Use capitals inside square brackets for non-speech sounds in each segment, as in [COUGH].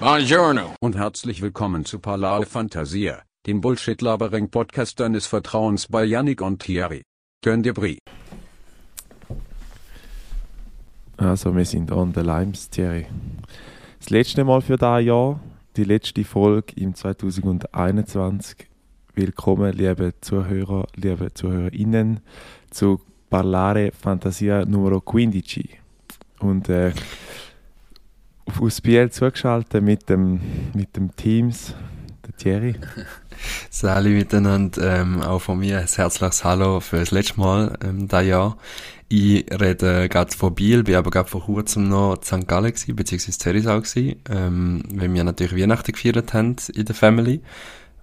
Buongiorno. und herzlich willkommen zu Palao Fantasia, dem Bullshit-Labering-Podcast deines Vertrauens bei Yannick und Thierry. Gönn dir Brie. Also, wir sind on the limes, Thierry. Das letzte Mal für dieses Jahr, die letzte Folge im 2021. Willkommen, liebe Zuhörer, liebe ZuhörerInnen, zu Parlare Fantasia Numero 15. Und äh, aus Biel zugeschaltet mit dem, mit dem Teams, der Thierry. [LAUGHS] Sali miteinander, ähm, auch von mir ein herzliches Hallo für das letzte Mal ähm, dieses Jahr. Ich rede gerade von Biel, bin aber gerade vor kurzem noch in St. Gallen gewesen, beziehungsweise Zerisau gewesen, ähm, weil wir natürlich Weihnachten gefeiert haben in der Family.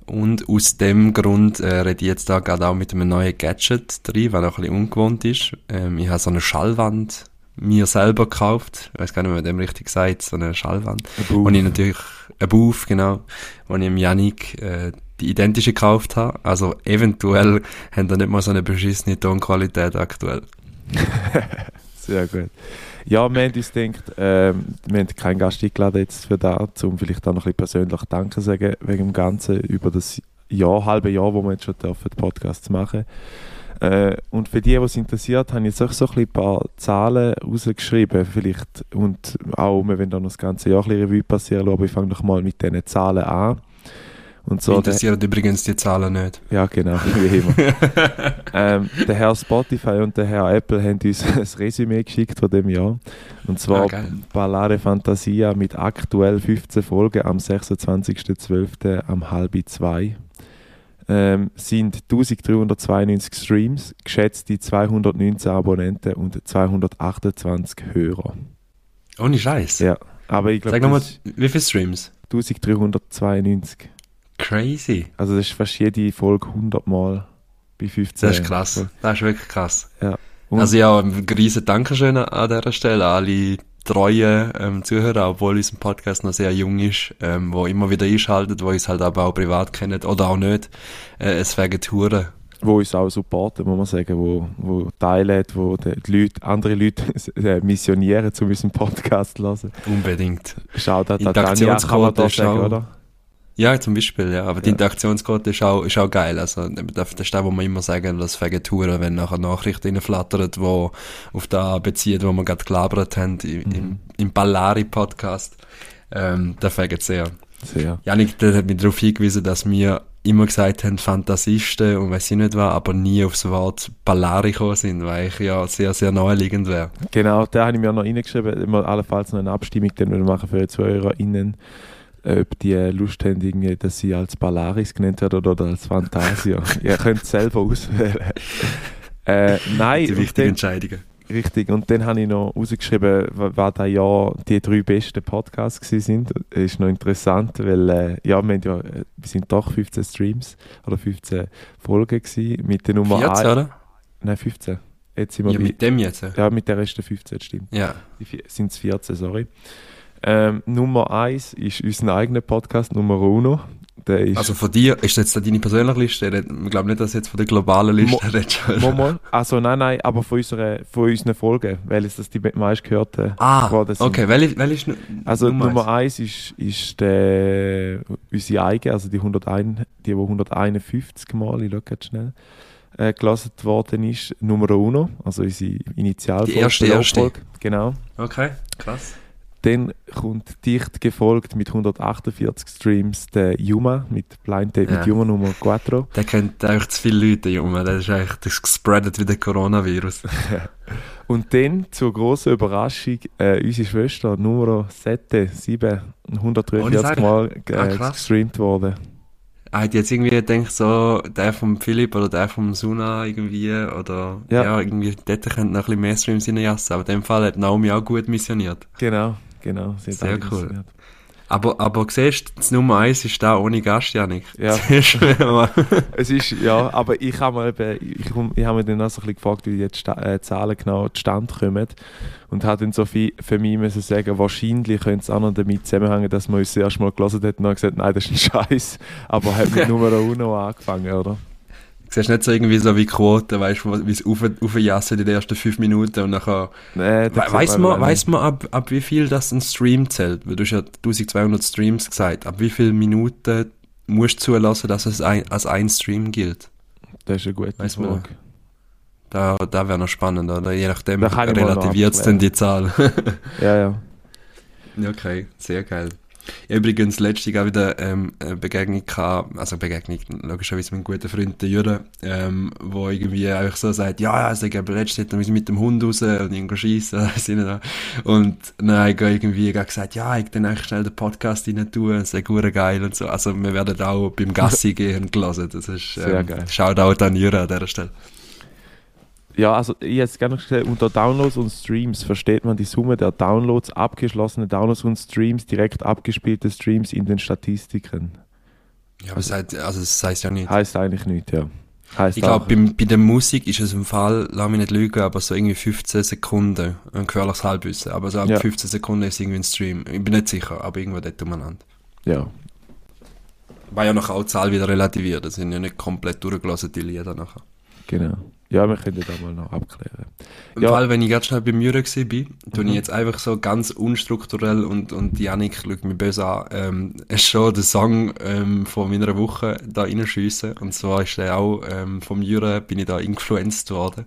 Und aus dem Grund äh, rede ich jetzt da gerade auch mit einem neuen Gadget drin, weil auch ein bisschen ungewohnt ist. Ähm, ich habe so eine Schallwand mir selber gekauft. Ich weiß gar nicht, wie man dem richtig sagt, so eine Schallwand. Booth. Und ich natürlich, ein Booth, genau, wo ich dem Yannick äh, die identische gekauft habe. Also eventuell haben da nicht mal so eine beschissene Tonqualität aktuell. [LAUGHS] Sehr gut. Ja, wir haben uns gedacht, ähm, wir haben keinen Gast eingeladen jetzt für das, um vielleicht auch noch ein bisschen persönlich Danke zu sagen wegen dem Ganzen über das Jahr, halbe Jahr, wo wir jetzt schon dürfen, den Podcast zu machen. Äh, und für die, die es interessiert, habe ich jetzt auch so ein, paar Zahlen rausgeschrieben, vielleicht, und auch, wir wollen da noch das ganze Jahr ein bisschen Revue passieren, aber ich fange noch mal mit diesen Zahlen an. Und So, so, der, interessieren übrigens die Zahlen nicht. ja, genau, [LAUGHS] wie immer. ähm, der Herr Spotify und der Herr Apple haben uns [LAUGHS] ein Resümee geschickt von dem Jahr. Und zwar Ah. Ballare Fantasia mit aktuell 15 Folgen am 26.12. am halb zwei. Ähm, sind 1392 Streams, geschätzte 219 Abonnenten und 228 Hörer. Ohne Scheiß. Ja, aber ich Sag glaube, nochmal, das ist wie viele Streams? 1392. Crazy. Also das ist fast jede Folge 100 Mal bei 15. Das ist krass. Das ist wirklich krass. Und Also ja, ein riesen Dankeschön an dieser Stelle an alle treuen ähm, Zuhörer, obwohl unser Podcast noch sehr jung ist, ähm, wo immer wieder einschaltet, wo uns halt aber auch privat kennen oder auch nicht. Äh, es wegen Touren. wo uns auch supporten, muss man sagen, wo, wo teilen, wo die Leute, andere Leute [LAUGHS] äh, missionieren, zu unserem Podcast zu hören. Unbedingt. Schaut an Tanja, kann man da sagen, oder? Ja, zum Beispiel, ja. Aber die Ja. Interaktionsquote ist auch, ist auch geil. Also, das ist das, wo wir immer sagen, dass wegen Touren, wenn nachher Nachrichten reinflattern, die auf da beziehen, wo wir gerade gelabert haben, im, Mhm. im, Ballari-Podcast, ähm, da fängt sehr. Sehr. Janik, der hat mich darauf hingewiesen, dass wir immer gesagt haben, Fantasisten und weiß ich nicht was, aber nie aufs Wort Ballari gekommen sind, weil ich ja sehr, sehr naheliegend wäre. Genau, da habe ich mir noch reingeschrieben, immer allenfalls noch eine Abstimmung dann wir machen für die ZuhörerInnen, ob die äh, Lust haben, irgendwie, dass sie als Ballaris genannt werden oder als Fantasia. [LAUGHS] Ihr könnt es selber auswählen. [LAUGHS] äh, nein, Die wichtigen Entscheidungen. Richtig, und dann habe ich noch rausgeschrieben, wa- was da Jahr die drei besten Podcasts sind. Das ist noch interessant, weil äh, ja, wir, ja, äh, wir sind doch 15 Streams oder 15 Folgen gewesen mit der Nummer 14, 1. oder? Nein, 15. Jetzt sind wir Ja, bei, mit dem jetzt. ja, mit der ersten 15 stimmt. Ja. Sind es 14, sorry. Ähm, Nummer 1 ist unser eigener Podcast, Nummer Uno. Also von dir, ist das jetzt deine persönliche Liste? Ich glaube nicht, dass jetzt von der globalen Liste Mo- redest. Mal. Also nein, nein, aber von, unserer, von unseren Folgen, weil es das die meistgehörten Ah, sind. okay. Welche, welche ist Also Nummer Nummer eins? 1 ist, ist der, unsere eigene, also die 101, die, die 151 Mal, ich schaue jetzt schnell, äh, gelassen worden ist. Nummer 1, also unsere Initialfolge. Die erste, erste. Genau. Okay, krass. Dann kommt dicht gefolgt mit 148 Streams der Yuma, mit Blind Date mit Ja. Yuma Nummer 4. Der kennt eigentlich zu viele Leute, Junge. Das ist eigentlich, das gespreadet wie der Coronavirus. [LAUGHS] Und dann, zur grossen Überraschung, äh, unsere Schwester Nummer 7, 7 Ohne 143 Sagen? Mal Ah, äh, krass. gestreamt worden. Ah, hat jetzt irgendwie gedacht, so, der vom Philipp oder der vom Suna irgendwie, oder, Ja. ja, irgendwie, dort könnte noch ein bisschen mehr Streams reinjassen. Aber in dem Fall hat Naomi auch gut missioniert. Genau, genau. sie hat Sehr cool. gehört. Aber, aber siehst du, das Nummer eins ist da ohne Gast, Janik. Ja. [LAUGHS] [LAUGHS] Es ist, ja, aber ich habe mir eben, ich, ich habe mir dann auch so ein bisschen gefragt, wie die äh, Zahlen genau zustande kommen. Und habe dann so viel für mich müssen sagen, wahrscheinlich könnte es auch noch damit zusammenhängen, dass man uns das erste Mal gelesen hat und dann gesagt, nein, das ist ein Scheiß. Aber hat mit [LAUGHS] Nummer 1 angefangen, oder? Siehst nicht so irgendwie so wie Quoten, weißt du, wie es aufjassen in den ersten fünf Minuten und nachher. Nee, We weiß man, weiß man ab, ab wie viel das ein Stream zählt? Weil du hast ja 1200 Streams gesagt. Ab wie viele Minuten musst du zulassen, dass es ein, als ein Stream gilt? Das ist eine gute man Frage. Da, da wäre noch spannend, oder? Je nachdem relativiert es dann die Zahl. Ja. [LAUGHS] Ja, Okay, sehr geil. Übrigens letztens auch wieder ähm, eine Begegnung gehabt, also Begegnung, logischerweise mit einem guten Freund, der Jürgen, ähm, wo irgendwie einfach so sagt, ja, ja, also ich habe letztens nicht mit dem Hund raus und irgendwo schiessen, [LAUGHS] und dann habe ich irgendwie gesagt, ja, ich dann eigentlich schnell den Podcast rein tun, das ist gut geil und so. Also wir werden auch beim Gassi gehen gelassen, das ist, Sehr ähm. Shoutout an Jürgen an dieser Stelle. Ja, also ich hätte gerne gesagt, unter Downloads und Streams versteht man die Summe der Downloads, abgeschlossene Downloads und Streams, direkt abgespielte Streams in den Statistiken. Ja, aber es heißt, also das heißt ja nicht. Heißt eigentlich nicht, ja. Heißt Ich glaube, auch- bei der Musik ist es im Fall, lass mich nicht lügen, aber so irgendwie 15 Sekunden, ein gefährliches Halbwissen, aber so ab Ja. 15 Sekunden ist irgendwie ein Stream. Ich bin nicht sicher, aber irgendwo dort umeinander. ja. War ja noch auch die Zahl wieder relativiert, das sind ja nicht komplett durchgelassen, die Lieder nachher. Genau. Ja, wir können das mal noch abklären. Ja. Fall, wenn ich ganz schnell beim Jürgen war, bin, tue Mhm. ich jetzt einfach so ganz unstrukturell und, und Janik schaut mich böse an, ähm, ist [LAUGHS] schon der Song ähm, von meiner Woche da reinschiessen. Und zwar ist der auch ähm, vom Jürgen, bin ich da influenced worden.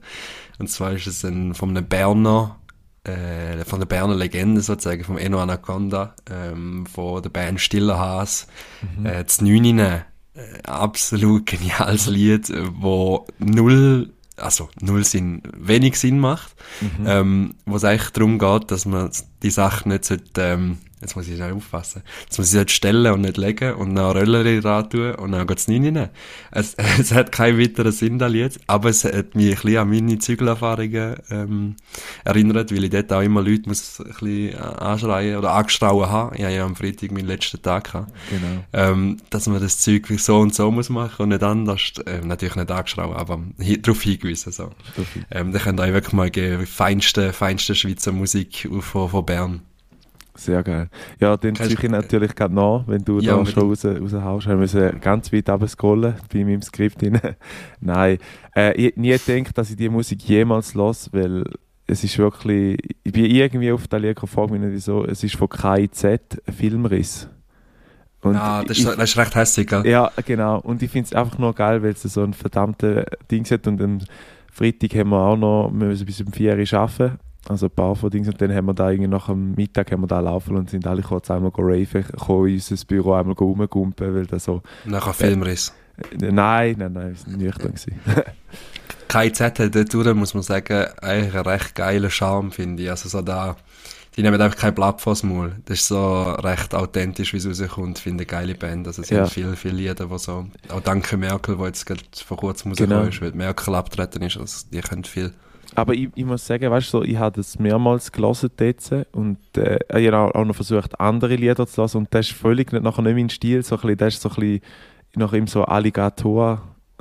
Und zwar ist es ein, von einem Berner, äh, von der Berner Legende sozusagen, vom Eno Anaconda, ähm, von der Band Stiller Haas, äh, das Neunine, äh, absolut geniales Lied, wo null, also null Sinn, wenig Sinn macht, ähm, wo es eigentlich darum geht, dass man die Sache nicht sollte, ähm, jetzt muss ich schnell aufpassen, dass man sie sollte stellen und nicht legen und dann Röllere dran tun und dann geht es nicht rein. Es, [LAUGHS] es hat keinen weiteren Sinn, das Lied, aber es hat mich ein bisschen an meine Zügelerfahrungen ähm, erinnert, weil ich dort auch immer Leute muss ein bisschen anschreien oder angestrauen habe. Ich habe ja am Freitag meinen letzten Tag gehabt Genau. ähm, dass man das Zeug so und so muss machen und nicht anders, ähm, natürlich nicht angeschraubt, aber darauf hingewiesen. So. Viel. Ähm, da könnt ihr euch wirklich mal geben, feinste, feinste Schweizer Musik von, von Bern. Sehr geil. Ja, den ziehe ich natürlich gerade nach, wenn du Ja, da schon raus, raushaust. Wir müssen ganz weit runterscrollen bei meinem Skript. [LAUGHS] Nein, äh, ich nie gedacht, dass ich die Musik jemals los, weil es ist wirklich, ich bin irgendwie auf der Liga frage mich nicht wieso, es ist von KIZ, Filmriss. Und ah, das ich, ist, das ist recht hässlich, gell? ja, genau. Und ich finde es einfach nur geil, weil es so ein verdammter Ding hat. Und am Freitag haben wir auch noch, wir müssen bis um 4 Uhr arbeiten. Also ein paar von Dings. Und dann haben wir da irgendwie nach dem Mittag haben wir da laufen und sind alle kurz einmal go raven, kommen in unser Büro einmal rumgumpen, weil das so... Nachher Filmriss. Äh, Nein, nein, nein, wir sind nüchtern. [LAUGHS] KIZ hat dort, muss man sagen, eigentlich einen recht geilen Charme, finde ich. Also so da, die nehmen einfach kein Blatt vors Maul. Das ist so recht authentisch, wie es rauskommt. Finde ich eine geile Band. Also es Ja. sind viele, viele Lieder, die so, auch danke Merkel, wo jetzt gerade vor kurzem Genau. rausgekommen ist, weil Merkel abtreten ist, also die können viel. Aber ich, ich muss sagen, weißt du, so, ich habe das mehrmals gelesen jetzt und äh, ich habe auch- noch versucht, andere Lieder zu hören und das ist völlig nicht, nachher nicht mein Stil, so ein bisschen, das ist so ein bisschen nach ihm so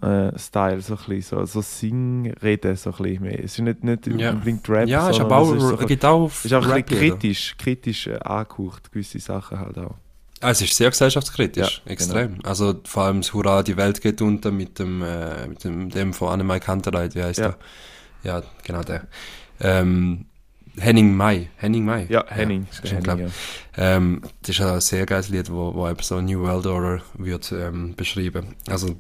Alligator-Style, so ein bisschen, so, so Singreden, so ein bisschen mehr. Es ist nicht, nicht Ja. unbedingt Rap, ja, ist sondern aber auch, es ist, so, geht auch es ist auch ein bisschen kritisch, kritisch äh, angehaucht, gewisse Sachen halt auch. Ah, es ist sehr gesellschaftskritisch, Ja, extrem. Also vor allem das Hurra, die Welt geht unter mit dem, äh, mit dem, dem von Annemai Kanterleit, wie heißt Ja. der? Ja, genau der. Ähm, Henning Mai, Henning Mai. Ja, Henning. bestimmt, Henning, glaub. Ähm, das ist ein sehr geiles Lied, wo, wo eben so New World Order wird ähm, beschrieben. Also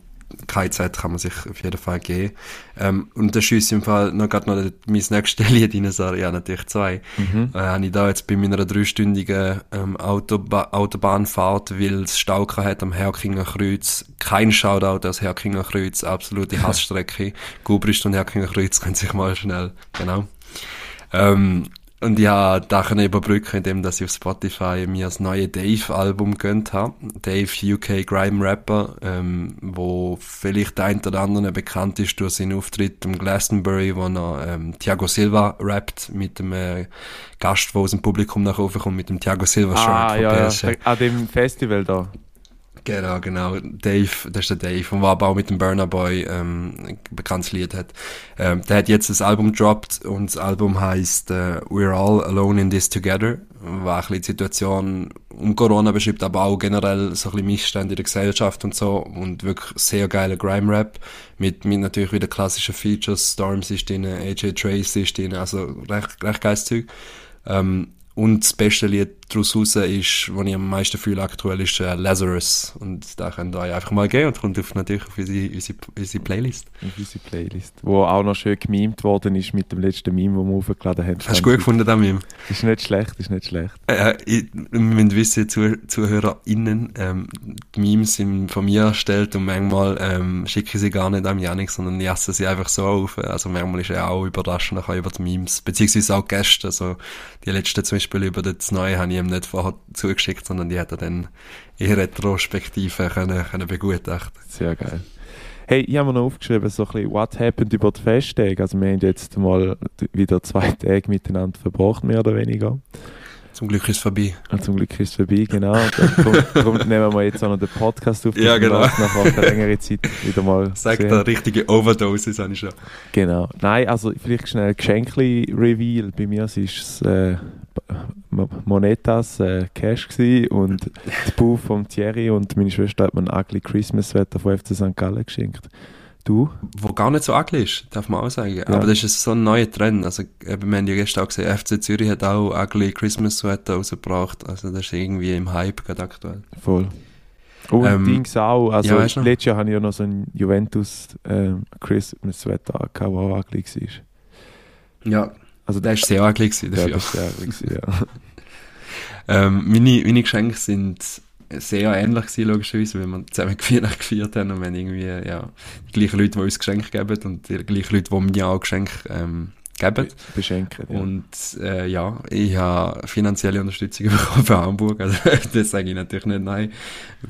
keine Zeit kann man sich auf jeden Fall geben. Ähm, und da schießt im Fall noch gerade noch mein nächstes Lied rein, sorry, ja natürlich zwei. Mhm. Äh, habe ich da jetzt bei meiner dreistündigen ähm, Autoba Autobahnfahrt, weil es Stau hat am Herkinger Kreuz. Kein Shoutout aus Herkinger Kreuz, absolute [LAUGHS] Hassstrecke. Gubrist und Herkinger Kreuz können sich mal schnell, genau. Ähm, und ich habe da können überbrücken, indem dass ich auf Spotify mir das neue Dave-Album gönnt habe. Dave, UK Grime Rapper, ähm, wo vielleicht der ein oder andere bekannt ist durch seinen Auftritt im Glastonbury, wo er ähm, Thiago Silva rappt mit dem äh, Gast, der aus dem Publikum nach oben kommt, mit dem Thiago Silva-Shirt Ah, von ja, ja, PSG. an dem Festival da. Genau, genau. Dave, das ist der Dave, war auch mit dem Burner Boy ähm, bekanntes Lied hat. Ähm, der hat jetzt das Album gedroppt und das Album heißt äh, We're All Alone in This Together. War ein bisschen die Situation um Corona beschreibt, aber auch generell so ein bisschen Missstände in der Gesellschaft und so und wirklich sehr geiler Grime-Rap mit, mit natürlich wieder klassischen Features. Storms ist drin, AJ Trace ist drin, also recht, recht geiles Zeug. Ähm, und das beste Lied daraus raus ist, was ich am meisten fühle aktuell, ist äh, Lazarus. Und da könnt ihr euch einfach mal gehen und kommt auf, natürlich auf unsere, unsere, unsere Playlist. Auf unsere Playlist. Wo auch noch schön gemimt worden ist mit dem letzten Meme, das wir aufgeladen haben. Hast du gut gefunden, das Meme? Ist nicht schlecht, ist nicht schlecht. Äh, ich, wir müssen wissen, Zuh ZuhörerInnen, ähm, die Memes sind von mir erstellt und manchmal ähm, schicke ich sie gar nicht an Janik, sondern ich esse sie einfach so auf. Also manchmal ist er auch überraschend über die Memes, beziehungsweise auch Gäste. Also die letzte zum Beispiel über das Neue habe ich ihm nicht vorher zugeschickt, sondern die hat er dann in Retrospektive können, können begutachten. Sehr geil. Hey, ich habe mir noch aufgeschrieben, so ein bisschen, what happened über die Festtage. Also wir haben jetzt mal wieder zwei Tage miteinander verbracht, mehr oder weniger. Zum Glück ist es vorbei. Und zum Glück ist es vorbei, genau. Darum [LAUGHS] nehmen wir jetzt auch noch den Podcast auf. Ja, genau. Nach einer längeren Zeit wieder mal Sagt der richtige Overdosis, habe ich schon. Genau. Nein, also vielleicht schnell Geschenkli-Reveal. Bei mir war es äh, Monetas äh, Cash gewesen und die Buch von Thierry und meine Schwester hat mir ein ugly Christmas Sweater von FC St. Gallen geschenkt. Du? Wo gar nicht so ugly ist, darf man auch sagen. Ja. Aber das ist so ein neuer Trend. Also, eben, wir haben ja gestern auch gesehen, FC Zürich hat auch ugly Christmas Sweater rausgebracht. Also, das ist irgendwie im Hype gerade aktuell. Voll. Und ähm, Dings auch. Also, ja, letztes Jahr hatte ich ja noch so ein Juventus ähm, Christmas gehabt, der auch ugly war. Ja. Also, der ist sehr ugly dafür. Der ist sehr ugly, ja. [LAUGHS] ähm, meine, meine Geschenke sind sehr ähnlich gewesen, logischerweise, weil wir zusammen Weihnachten [LAUGHS] gefeiert haben und wir haben irgendwie, ja, die gleichen Leute, die uns Geschenke geben und die gleichen Leute, die mir auch Geschenke ähm, geben. Beschenken, ja. Und äh, ja, ich habe finanzielle Unterstützung [LAUGHS] bekommen für Hamburg, also das sage ich natürlich nicht nein,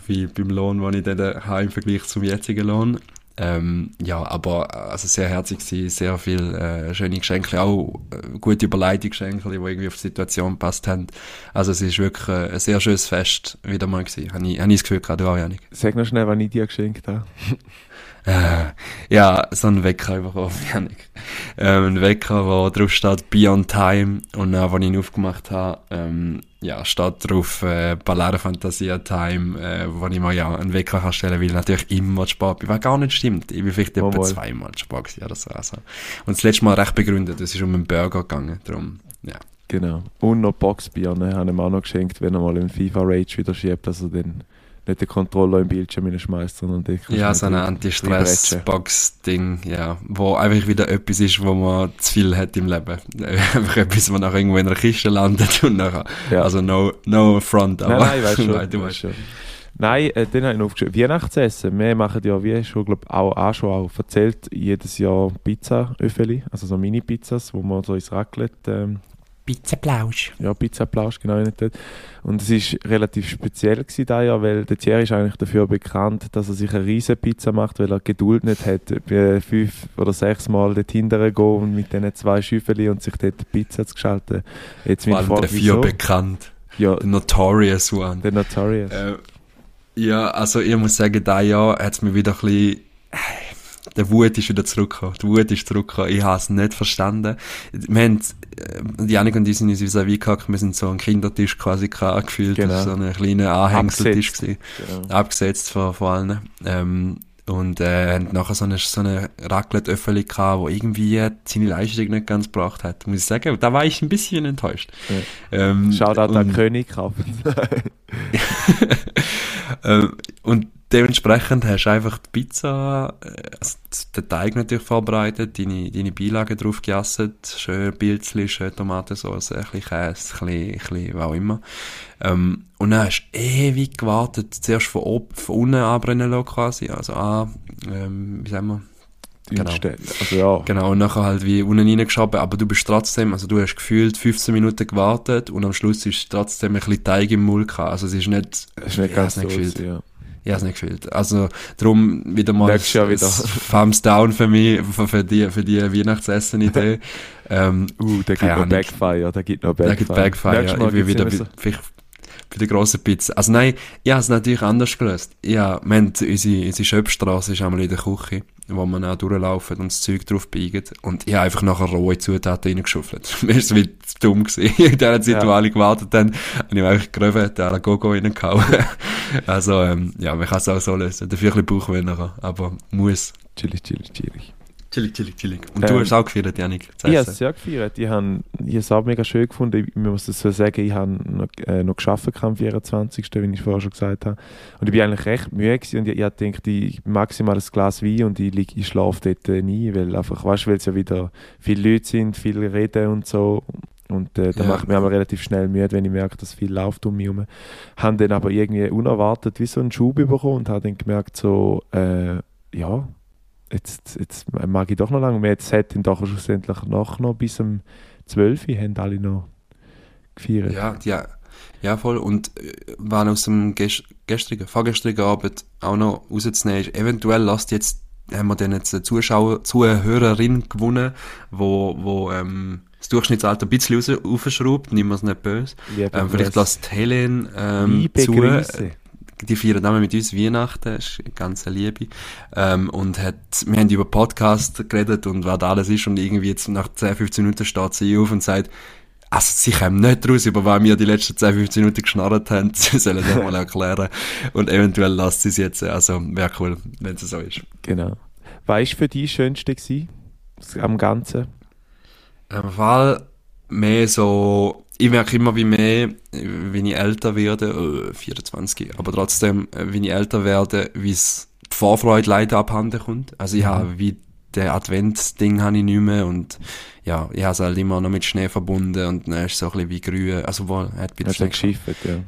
wie beim Lohn, den ich dann habe im Vergleich zum jetzigen Lohn. Ähm, ja, aber also sehr herzlich gewesen, sehr viel äh, schöne Geschenke, auch äh, gute überleitete Geschenke, die irgendwie auf die Situation gepasst haben. Also es ist wirklich äh, ein sehr schönes Fest wieder mal gewesen. Habe ich, hab ich das Gefühl gerade auch, Janik. Sag noch schnell, was ich dir geschenkt habe. [LAUGHS] Äh, ja, so ein Wecker bekommen, [LAUGHS] Janik. Ähm, ein Wecker, wo drauf steht Beyond Time und dann, als ich ihn aufgemacht habe, ähm, ja, steht drauf äh, Ballare Fantasia Time, äh, wo ich mal ja einen Wecker kann stellen will, natürlich immer spät bin, was gar nicht stimmt. Ich bin vielleicht oh, etwa mal. zweimal spät gewesen oder so. Also. Und das letzte Mal recht begründet, es ist um einen Burger gegangen, darum, ja. Genau. Und noch Boxbirne haben ihm auch noch geschenkt, wenn er mal im FIFA Rage wieder schiebt, also dann nicht den Controller im Bildschirm schmeißt, sondern den Ja, so ein Anti-Stress-Box-Ding, ja. Wo einfach wieder etwas ist, wo man zu viel hat im Leben. [LAUGHS] einfach etwas, wo nachher irgendwo in einer Kiste landet und nachher, ja. also no, no front, aber. Nein, nein, weißt schon. [LAUGHS] nein, du weißt schon. Nein, äh, den habe ich noch aufgeschrieben. Weihnachtsessen. Wir machen ja, wie schon, glaub, auch, auch schon auch erzählt, jedes Jahr Pizza-Öffeli, also so Mini-Pizzas, wo man so ins Raclette ähm, Pizzaplausch. Ja, Pizzaplausch, genau. Und es war relativ speziell gewesen da Jahr, weil der Thierry ist eigentlich dafür bekannt, dass er sich eine riesige Pizza macht, weil er Geduld nicht hat, fünf oder sechs Mal dort hinterher gehen und mit diesen zwei Schüffeli und sich dort Pizza zu gestalten. Jetzt Vor allem Frage, dafür wieso? bekannt. Ja. The Notorious One. The Notorious. Äh, ja, also ich muss sagen, da Jahr hat es mir wieder ein bisschen der Wut ist wieder zurückgekommen. Die Wut ist zurückgekommen. Ich habe es nicht verstanden. Wir haben, äh, Janik und ich sind uns vis-à-vis gehackt. Wir sind so einen Kindertisch quasi gefühlt. Genau. So ein kleiner Anhängseltisch gewesen. Genau. Abgesetzt von, von allen. Ähm, und äh, haben nachher so eine, so eine Raclette-Öffeli gehabt, wo irgendwie seine Leistung nicht ganz gebracht hat. Muss ich sagen, da war ich ein bisschen enttäuscht. Ja. Ähm, Shoutout an König kaufen. [LAUGHS] ähm, und dementsprechend hast du einfach die Pizza, äh, also den Teig natürlich vorbereitet, deine, deine Beilagen drauf gejasset, schön Pilzli, schön Tomatensauce, ein bisschen Käse, ein bisschen, ein bisschen was auch immer. Ähm, und dann hast du ewig gewartet, zuerst von, oben, von unten anbrennen lassen quasi, also an, ähm, wie sagen wir, Genau. Also, ja. genau, und nachher halt wie unten reingeschoben, aber du bist trotzdem, also du hast gefühlt 15 Minuten gewartet und am Schluss ist trotzdem ein bisschen Teig im Mund gehabt. Also es ist nicht, es ist nicht ganz nicht gefühlt. Ja. Ich habe es nicht gefühlt. Also, darum wieder mal Nächstes wieder. Thumbs down für mich, für, die, für die Weihnachtsessen-Idee. [LAUGHS] ähm, uh, der gibt noch Backfire, der gibt noch Backfire. Der gibt Backfire, ja. Ich will wieder, vielleicht, bei der grossen Pizza. Also nein, ich habe es natürlich anders gelöst. Ja, wir haben, unsere, unsere Schöpfstrasse ist einmal in der Küche, wo man auch durchlaufen und das Zeug drauf biegen. Und ich habe einfach nachher rohe Zutaten reingeschuffelt. [LAUGHS] Mir ist es wie dumm gewesen. [LAUGHS] In der Zeit, wo alle gewartet haben, habe ich einfach geröven, da Gogo reingehauen. [LAUGHS] also, ähm, ja, man kann es auch so lösen. Dafür ein bisschen Bauchweh nachher, aber muss. Chillig, chillig, chillig. Chillig, chillig, chillig. Und ähm, du hast auch gefeiert, Janik? Ich habe es sehr gefeiert. Ich habe es auch mega schön gefunden. Ich muss es so sagen, ich habe noch, äh, noch geschafft am 24., wie ich vorher schon gesagt habe. Und ich bin eigentlich recht müde gewesen und ich, ich dachte, ich maximal ein Glas Wein und ich, ich schlafe dort äh, nie, weil einfach, weißt, weil es ja wieder viele Leute sind, viele reden und so. Und äh, da ja. macht mich aber relativ schnell müde, wenn ich merke, dass viel läuft um mich herum. Haben dann aber irgendwie unerwartet wie so einen Schub bekommen und habe dann gemerkt, so, äh, ja, jetzt, jetzt mag ich doch noch lange. Wir jetzt hätten doch schlussendlich noch, noch bis um 12 Uhr haben alle noch gefeiert. Ja, ja, ja voll. Und äh, waren aus dem gest gestrigen, vorgestrigen Abend auch noch rauszunehmen ist, eventuell lasst jetzt, haben wir dann jetzt eine Zuschauer, Zuhörerin gewonnen, wo, wo ähm, das Durchschnittsalter ein bisschen raus, aufschraubt, nehmen wir es nicht böse. Ähm, vielleicht lasst Helen ähm, zu. Grüße die feiern zusammen mit uns Weihnachten, ist ganze Liebe. Ähm, und hat, wir haben über Podcast geredet und was alles ist und irgendwie jetzt nach 10, 15 Minuten steht sie auf und sagt, also sie kommen nicht raus, über was wir die letzten 10, 15 Minuten geschnarrt haben. [LAUGHS] Sie sollen das mal erklären. Und eventuell lasst sie es jetzt. Also wäre cool, wenn es so ist. Genau. Was war für dich das Schönste gewesen, am Ganzen? Im Fall mehr so ich merke immer wie mehr, wenn ich älter werde, äh, 24, aber trotzdem, äh, wenn ich älter werde, wie es die Vorfreude leider abhanden kommt. Also ich mhm. habe wie der Adventsding habe ich nicht mehr und ja, ich habe es halt immer noch mit Schnee verbunden und dann ist es so ein bisschen wie grün, also wohl, hat ein bisschen geschifft, ja.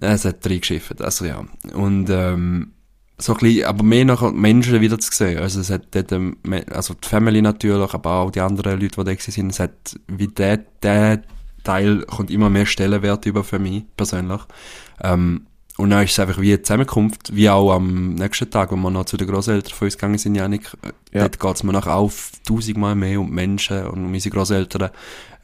Es hat drei geschifft, also ja. Und ähm, so ein bisschen, aber mehr nach Menschen wieder zu sehen. Also es hat dort, ähm, also die Family natürlich, aber auch die anderen Leute, die da sind, es hat wie der, der Teil kommt immer mehr Stellenwert über für mich persönlich. Ähm, und dann ist es einfach wie eine Zusammenkunft, wie auch am nächsten Tag, wenn wir noch zu den Großeltern von uns gegangen sind, Janik, äh, ja. dort geht es mir noch auf tausendmal mehr um Menschen und um unsere Großeltern,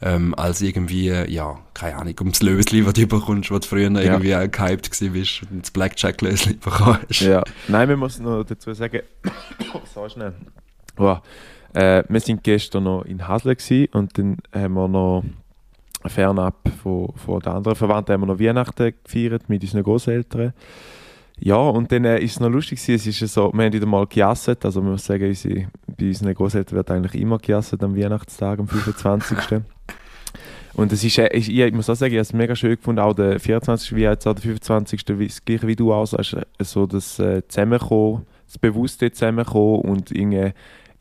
ähm, als irgendwie, ja, keine Ahnung, ums Lösli, was du bekommst, was du früher ja. irgendwie auch gehypt gewesen bist und das Blackjack-Lösli [LAUGHS] bekommst. Ja, nein, wir müssen noch dazu sagen, [COUGHS] so schnell, wow. äh, wir sind gestern noch in Hasle und dann haben wir noch fernab von, von den anderen Verwandten haben wir noch Weihnachten gefeiert mit unseren Großeltern. Ja, und dann äh, ist es noch lustig gewesen, es ist so, wir haben wieder mal gejasset, also man muss sagen, unsere, bei unseren Großeltern wird eigentlich immer gejasset am Weihnachtstag, am 25. [LAUGHS] Und es ist, äh, ich, ich muss auch sagen, ich habe es mega schön gefunden, auch der 24. wie jetzt auch der 25. Wie, das gleiche wie du auch äh, so das äh, Zusammenkommen, das bewusste Zusammenkommen und irgendwie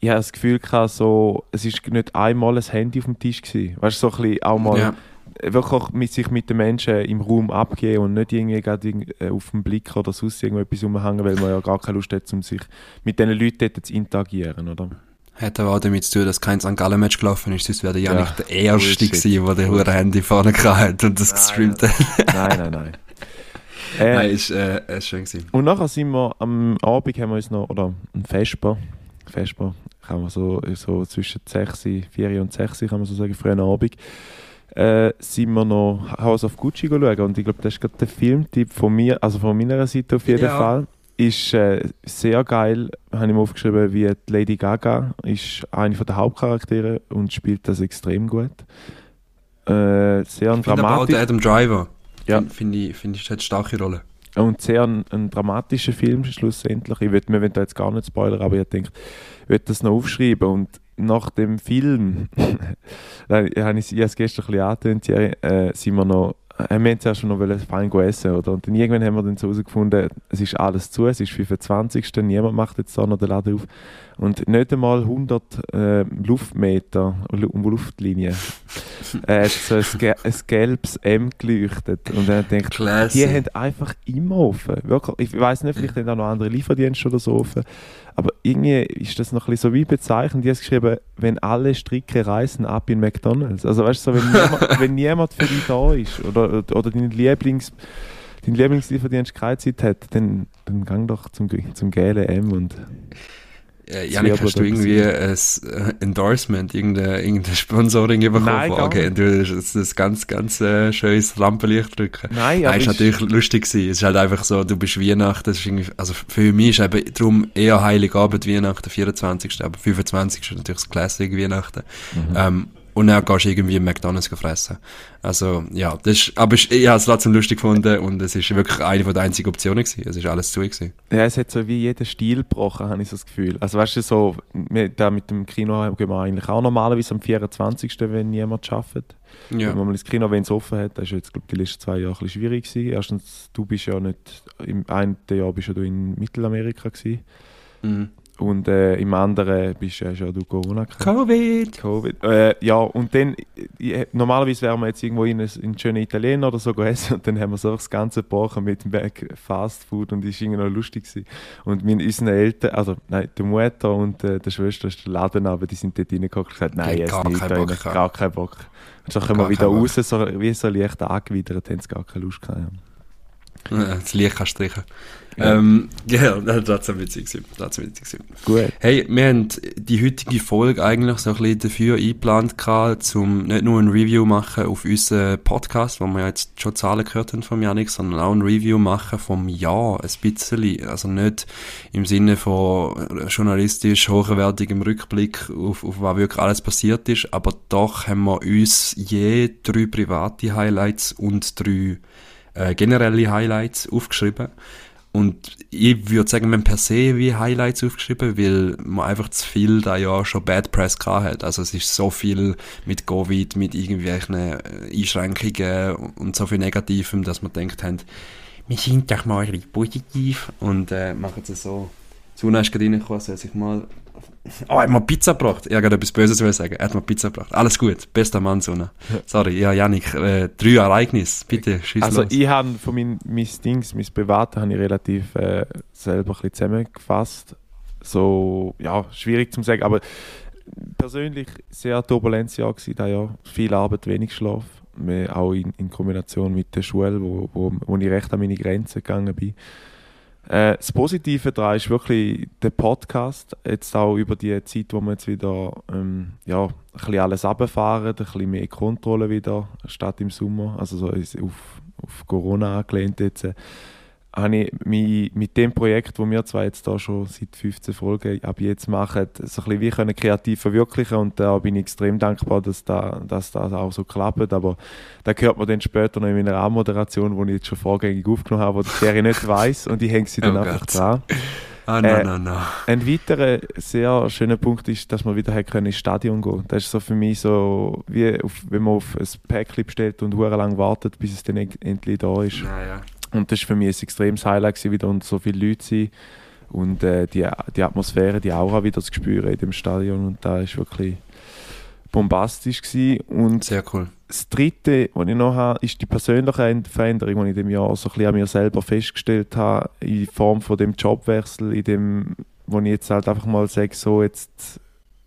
ich habe das Gefühl gehabt, so, es ist nicht einmal ein Handy auf dem Tisch gewesen. Weißt du, so ein bisschen auch mal ja. wirklich mit sich mit den Menschen im Raum abgeben und nicht irgendwie gerade äh, auf dem Blick oder sonst irgendetwas umhängen, weil man ja gar keine Lust hat, um sich mit diesen Leuten dort zu interagieren, oder? Hat aber auch damit zu tun, dass kein St. Gallen-Match gelaufen ist, sonst wäre der ja nicht der Erste gewesen, der den Handy vorne hat und das nein, gestreamt hat. Nein, nein, nein. [LAUGHS] Äh, nein, ist, äh, ist schön gewesen. Und nachher sind wir, am Abend haben wir uns noch, oder ein Vesper, Vesper, kann man so, so zwischen 6, 4 und 6, kann man so sagen, frühen Abend, äh, sind wir noch House of Gucci schauen. Und ich glaube, das ist gerade der Filmtipp von mir, also von meiner Seite auf jeden ja. Fall. Ist äh, sehr geil, habe ich mir aufgeschrieben, wie Lady Gaga ist eine der Hauptcharaktere und spielt das extrem gut. Äh, sehr ich dramatisch. Adam Driver. Ja. Finde ich, find ich, hat eine starke Rolle. Und sehr ein, ein dramatischer Film schlussendlich. Ich würde mir da jetzt gar nicht spoilern, aber ich denke, ich würde das noch aufschreiben. Und nach dem Film, [LAUGHS] habe ich, ich es gestern ein bisschen angetönt, äh, sind wir noch äh, wir haben zuerst noch fein essen, oder? Und dann irgendwann haben wir dann so herausgefunden, es ist alles zu, es ist 25. Niemand macht jetzt da noch den Laden auf. Und nicht einmal 100 äh, Luftmeter um Luftlinie [LAUGHS] äh, hat so ein, ein, gelbes M geleuchtet. Und dann denkt die haben einfach immer offen. Wirklich, ich weiß nicht, vielleicht haben auch noch andere Lieferdienste oder so offen. Aber irgendwie ist das noch ein bisschen so wie bezeichnend. Die haben geschrieben, wenn alle Stricke reisen ab in McDonalds. Also weißt du, so, wenn, [LAUGHS] niemand, wenn niemand für dich da ist oder, oder dein Lieblings dein Lieblingslieferdienst keine Zeit hat, dann, dann gang doch zum, zum gelben M und Äh, Janik, hast du irgendwie ein Endorsement, irgendein, irgendein Sponsoring bekommen Nein, von okay, du das, das ganz, ganz äh, schönes Lampenlicht drücken. Nein, ja. Das ist natürlich lustig gewesen. Es ist halt einfach so, du bist Weihnachten, das ist irgendwie, also für mich ist eben darum eher Heiligabend Weihnachten, 24. Aber 25. ist natürlich das Classic Weihnachten. Mhm. Ähm, und dann gehst du irgendwie im McDonalds fressen. Also, ja, das ist, aber ich, ich habe es trotzdem lustig gefunden und es ist wirklich eine von der einzigen Optionen gewesen. Es ist alles zu gewesen. Ja, es hat so wie jeder Stil gebrochen, habe ich so das Gefühl. Also, weißt du, so, da mit dem Kino gehen wir eigentlich auch normalerweise am 24., wenn niemand arbeitet. Ja. Wenn man mal ins Kino, wenn es offen hat, das ist jetzt, glaube die letzten zwei Jahre ein bisschen schwierig gewesen. Erstens, du bist ja nicht, im einen Jahr bist ja du in Mittelamerika gewesen. Mhm. Und äh, im anderen bist du ja schon durch Corona Covid! Covid. Äh, ja, und dann, äh, normalerweise wären wir jetzt irgendwo in einen schönen Italiener oder so essen und dann haben wir so das ganze gebrochen mit Fast Food und das war irgendwie noch lustig. Gewesen. Und mit unseren Eltern, also nein, der Mutter und äh, der Schwester ist der Laden aber die sind dort reingekommen und gesagt, nein, jetzt nicht, kein Bock, gar keinen Bock. Und so kommen wir wieder raus, so, wie so leicht angewidert, haben sie gar keine Lust gehabt. Ja. Das Licht kannst du streichen. Ja. Ähm, [LAUGHS] ja, das war so witzig. Das war witzig. Gut. Hey, wir haben die heutige Folge eigentlich so ein bisschen dafür eingeplant gehabt, um nicht nur ein Review machen auf unseren Podcast, wo wir jetzt schon Zahlen gehört haben von Janik, sondern auch ein Review machen vom Jahr, ein bisschen. Also nicht im Sinne von journalistisch hochwertigem Rückblick auf, auf was wirklich alles passiert ist, aber doch haben wir uns je drei private Highlights und drei äh, generelle Highlights aufgeschrieben. Und ich würde sagen, man per se wie Highlights aufgeschrieben, weil man einfach zu viel da ja schon Bad Press gehabt hat. Also es ist so viel mit Covid, mit irgendwelchen äh, Einschränkungen und so viel Negativem, dass man denkt haben, wir sind doch mal bisschen positiv und äh, machen es so. Suna ist gerade reingekommen, soll sich mal Oh, er hat mir Pizza gebracht. Ich wollte etwas Böses sagen. Er hat mir Pizza gebracht. Alles gut. Bester Mann, Sonne. Sorry, ja, Janik, äh, drei Ereignisse. Bitte, schieß Also, los. ich habe von meinen mein Dings, mein Privaten, habe ich relativ äh, selber ein bisschen zusammengefasst. So, ja, schwierig zu sagen, aber persönlich sehr turbulentes Jahr gewesen, das Jahr. Viel Arbeit, wenig Schlaf. Auch in, in Kombination mit der Schule, wo, wo, wo ich recht an meine Grenzen gegangen bin. Äh, das Positive daran ist wirklich der Podcast. Jetzt auch über die Zeit, wo wir jetzt wieder ähm, ja, ein bisschen alles runterfahren, ein bisschen mehr Kontrolle wieder, statt im Sommer. Also so auf, auf Corona angelehnt jetzt. Habe ich mich mit dem Projekt, das wir zwar jetzt da schon seit 15 Folgen ab jetzt machen, so ein bisschen wie können kreativ verwirklichen und da bin ich extrem dankbar, dass, da, dass das auch so klappt, aber da hört man dann später noch in meiner Anmoderation, die ich jetzt schon vorgängig aufgenommen habe, die ich nicht weiß und ich hänge sie dann [LAUGHS] oh einfach Gott. dran. Ah, no, äh, no, no. Ein weiterer sehr schöner Punkt ist, dass man wieder können ins Stadion gehen Das ist so für mich so, wie auf, wenn man auf ein Päckchen bestellt und lang wartet, bis es dann endlich da ist. Ja, ja. Und das war für mich ein extremes Highlight, gewesen, wieder unter so viele Leute zu sein und äh, die, die Atmosphäre, die Aura wieder zu spüren in dem Stadion. Und da ist wirklich bombastisch gewesen. Und Sehr cool. Das Dritte, was ich noch habe, ist die persönliche Veränderung, die ich in dem Jahr so ein bisschen an mir selber festgestellt habe, in Form von dem Jobwechsel, in dem, wo ich jetzt halt einfach mal sage, so jetzt,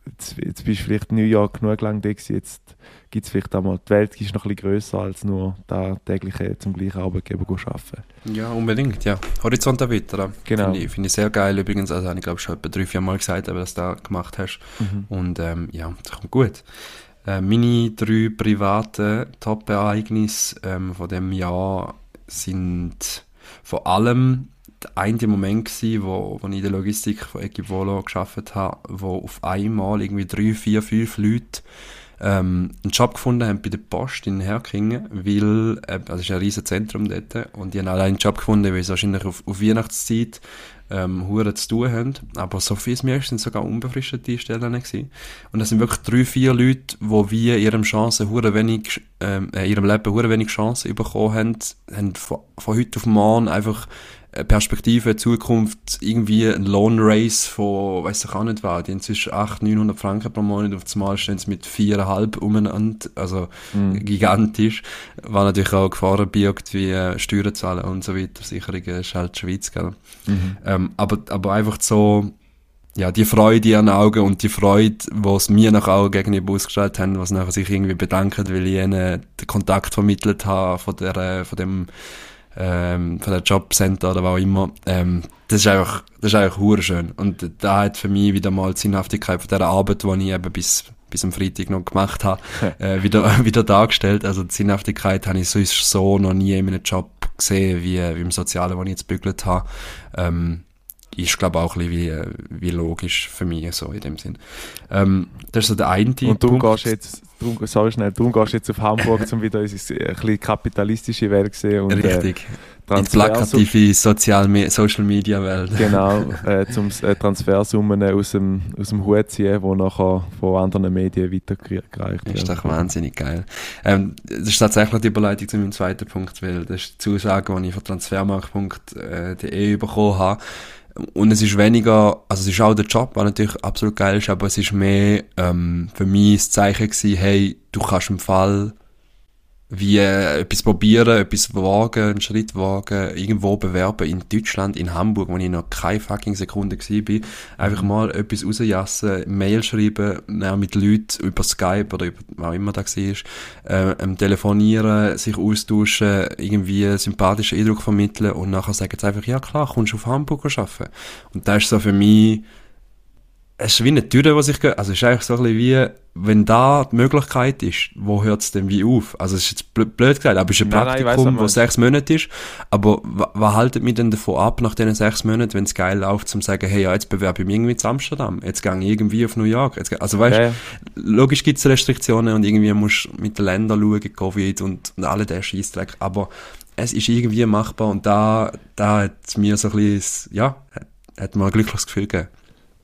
jetzt, jetzt bist du vielleicht New York genug lang da gewesen, jetzt gibt es vielleicht einmal, die Welt ist noch ein bisschen grösser als nur da tägliche zum gleichen Arbeitgeber arbeiten. Ja, unbedingt, ja. Horizont erweitern. Genau. Finde ich, find ich, sehr geil übrigens. Also habe ich glaube schon etwa drei, vier Mal gesagt, dass du das da gemacht hast. Mhm. Und ähm, ja, das kommt gut. Äh, meine drei privaten Top-Ereignisse ähm, von dem Jahr sind vor allem der eine Moment gewesen, wo, wo ich in der Logistik von Equivolo geschafft habe, wo auf einmal irgendwie drei, vier, fünf Leute ähm, einen Job gefunden haben bei der Post in Herkingen, weil, äh, also es ist ein riesiges Zentrum dort, und die haben alle einen Job gefunden, weil sie wahrscheinlich auf, auf Weihnachtszeit ähm, Huren zu tun haben. Aber so viel mir sind sogar unbefristete Stellen gewesen. Und das sind wirklich drei, vier Leute, die wie ihrem Chance hure wenig, ähm, äh, ihrem Leben hure wenig Chancen bekommen haben, haben von, von heute auf morgen einfach Perspektive, Zukunft, irgendwie ein Loan Race von, weiß ich auch nicht was, die haben zwischen 800, 900 Franken pro Monat, auf das Mal stehen sie mit 4,5 umeinander, also mhm. gigantisch. War natürlich auch Gefahren birgt, wie äh, Steuern zahlen und so weiter, Sicherungen ist halt die Schweiz, gell. Mhm. Ähm, aber, aber einfach so, ja, die Freude in den Augen und die Freude, es mir nach Augen gegenüber ausgestellt haben, was nachher sich irgendwie bedanken, weil ich ihnen den Kontakt vermittelt habe von der, von dem ähm, von der Jobcenter oder was auch immer. Ähm, das ist einfach, das ist einfach hure schön. Und da hat für mich wieder mal die Sinnhaftigkeit von der Arbeit, die ich eben bis, bis am Freitag noch gemacht habe, äh, wieder, [LAUGHS] wieder dargestellt. Also die Sinnhaftigkeit habe ich sonst so noch nie in einem Job gesehen, wie, wie im Sozialen, wo ich jetzt bügelt habe. Ähm, ist, glaube auch ein bisschen wie, wie logisch für mich, so in dem Sinn. Ähm, das ist so der eine Und du Punkt. gehst jetzt, du, sorry schnell, du gehst jetzt auf Hamburg, um wieder unsere ein bisschen kapitalistische Welt zu sehen. Und, äh, Richtig. Äh, die plakative Sozial Social Media Welt. Genau, [LAUGHS] äh, zum äh, Transfersummen aus dem, aus dem Hut ziehen, die nachher von anderen Medien weitergereicht werden. Ist doch wahnsinnig geil. Ähm, das ist tatsächlich die Überleitung zu meinem zweiten Punkt, weil das ist die Zusage, die ich von transfermarkt.de äh, bekommen habe. Und es ist weniger, also es ist auch der Job, was natürlich absolut geil ist, aber es ist mehr ähm, für mich das Zeichen gewesen, hey, du kannst im Fall wie äh, etwas probieren, etwas wagen, einen Schritt wagen, irgendwo bewerben in Deutschland, in Hamburg, wo ich noch keine fucking Sekunde war, einfach mhm. mal etwas rausjassen, Mail schreiben, ja, mit Leuten über Skype oder über was auch immer da war, äh, ähm, telefonieren, sich austauschen, irgendwie einen sympathischen Eindruck vermitteln und nachher sagen sie einfach, ja klar, kommst du auf Hamburg arbeiten. Und das ist so für mich es ist wie eine Tür, die sich geht. Also es ist eigentlich so ein bisschen wie, wenn da die Möglichkeit ist, wo hört es denn wie auf? Also es ist jetzt blöd, gesagt, aber es ist ein nein, Praktikum, wo sechs Monate ist. Aber was haltet mich denn davon ab, nach diesen sechs Monaten, wenn es geil läuft, zum sagen, hey, ja, jetzt bewerbe ich mich irgendwie zu Amsterdam, jetzt gehe ich irgendwie auf New York. Jetzt, also weißt, ja. logisch gibt es Restriktionen und irgendwie musst du mit den Ländern schauen, Covid und, und alle der Scheißdreck. Aber es ist irgendwie machbar und da, da hat mir so ein bisschen, ja, hat mir ein glückliches Gefühl gegeben.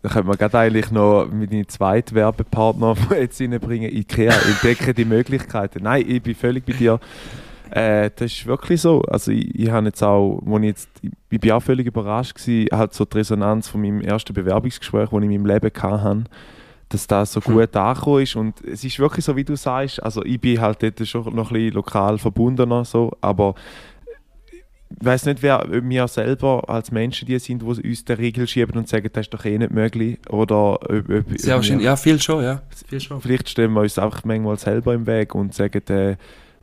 Da könnte man gerade eigentlich noch meine zweiten Werbepartner [LAUGHS] jetzt reinbringen. Ikea, entdecke die Möglichkeiten. Nein, ich bin völlig bei dir. Äh, das ist wirklich so. Also ich, ich habe jetzt auch, wo ich jetzt, ich bin auch völlig überrascht gewesen, halt so die Resonanz von meinem ersten Bewerbungsgespräch, das ich in meinem Leben hatte, dass das so hm. gut hm. angekommen ist. Und es ist wirklich so, wie du sagst, also ich bin halt dort schon noch ein bisschen lokal verbundener, so, aber ich weiß nicht, wer wir selber als Menschen die sind, die uns der Regel schieben und sagen, das ist doch eh nicht möglich. Oder ob, ob, ja, ja, viel schon, ja. Viel schon. Vielleicht stellen wir uns einfach manchmal selber im Weg und sagen, äh,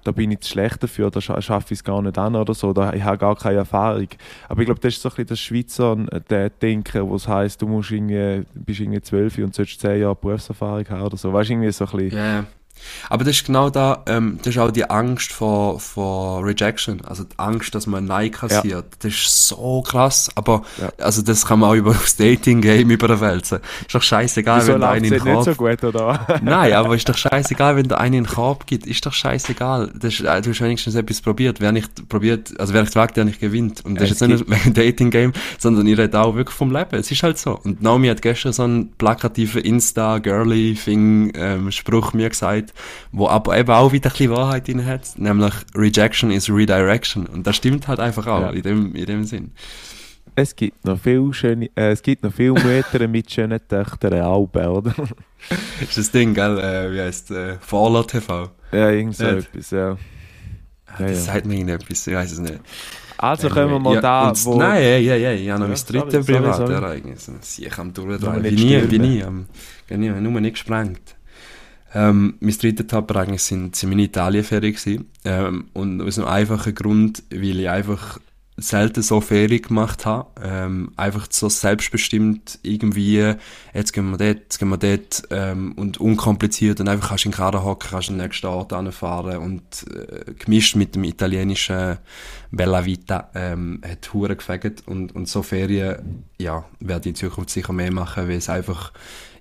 da bin ich zu schlecht dafür, da schaffe ich es gar nicht an oder so, da ich habe gar keine Erfahrung. Aber ich glaube, das ist so ein bisschen das Schweizer äh, Denken, wo es heisst, du musst irgendwie, bist irgendwie zwölf und sollst zehn Jahre Berufserfahrung haben oder so. Weißt du, irgendwie so ein bisschen. Yeah. Aber das ist genau da, ähm, das ist auch die Angst vor, vor Rejection, also die Angst, dass man Nein kassiert. Ja. Das ist so krass, aber ja. also das kann man auch über das Dating-Game überwälzen. Ist doch scheißegal, Wieso wenn da einen in den Korb... nicht so gut, oder? [LAUGHS] Nein, aber ist doch scheißegal, wenn da einen in den Korb gibt. Ist doch scheißegal. Das ist, äh, du hast wenigstens etwas probiert. Wer nicht probiert, also wer nicht wagt, der nicht gewinnt. Und das es ist jetzt nicht nur [LAUGHS] wegen Dating-Game, sondern ich rede auch wirklich vom Leben. Es ist halt so. Und Naomi hat gestern so einen plakativen Insta-Girly-Thing-Spruch ähm, mir gesagt, wo aber eben auch wieder ein bisschen Wahrheit drin hat, nämlich Rejection is Redirection. Und das stimmt halt einfach auch ja. in, dem, in dem Sinn. Es gibt noch viel schöne, äh, es gibt noch viel Mütter mit schönen Töchtern Alben, oder? [LAUGHS] ist das Ding, gell? Äh, wie heißt äh, Fallout TV? Ja, irgend so Nicht? etwas, ja. Ah, das ja, sagt mir irgendetwas, ich weiß es nicht. Also können wir mal ja, da, wo... Nein, ja, ja, ja, ich habe noch mein drittes Privatereignis. Ich am durchdrehen, wie nie, wie nie. Wie nie, nur nicht gesprengt. Ähm, mein dritter Top-Ereignis sind, sind meine Italienferien gewesen. Ähm, und aus einem einfachen Grund, weil ich einfach selten so Ferien gemacht habe. Ähm, einfach so selbstbestimmt irgendwie, jetzt gehen wir dort, jetzt gehen wir dort ähm, und unkompliziert und einfach kannst du in den Kader hocken, kannst du den nächsten Ort anfahren und äh, gemischt mit dem italienischen Bella Vita ähm, hat Huren gefegt und, und so Ferien, ja, werde ich in Zukunft sicher mehr machen, weil es einfach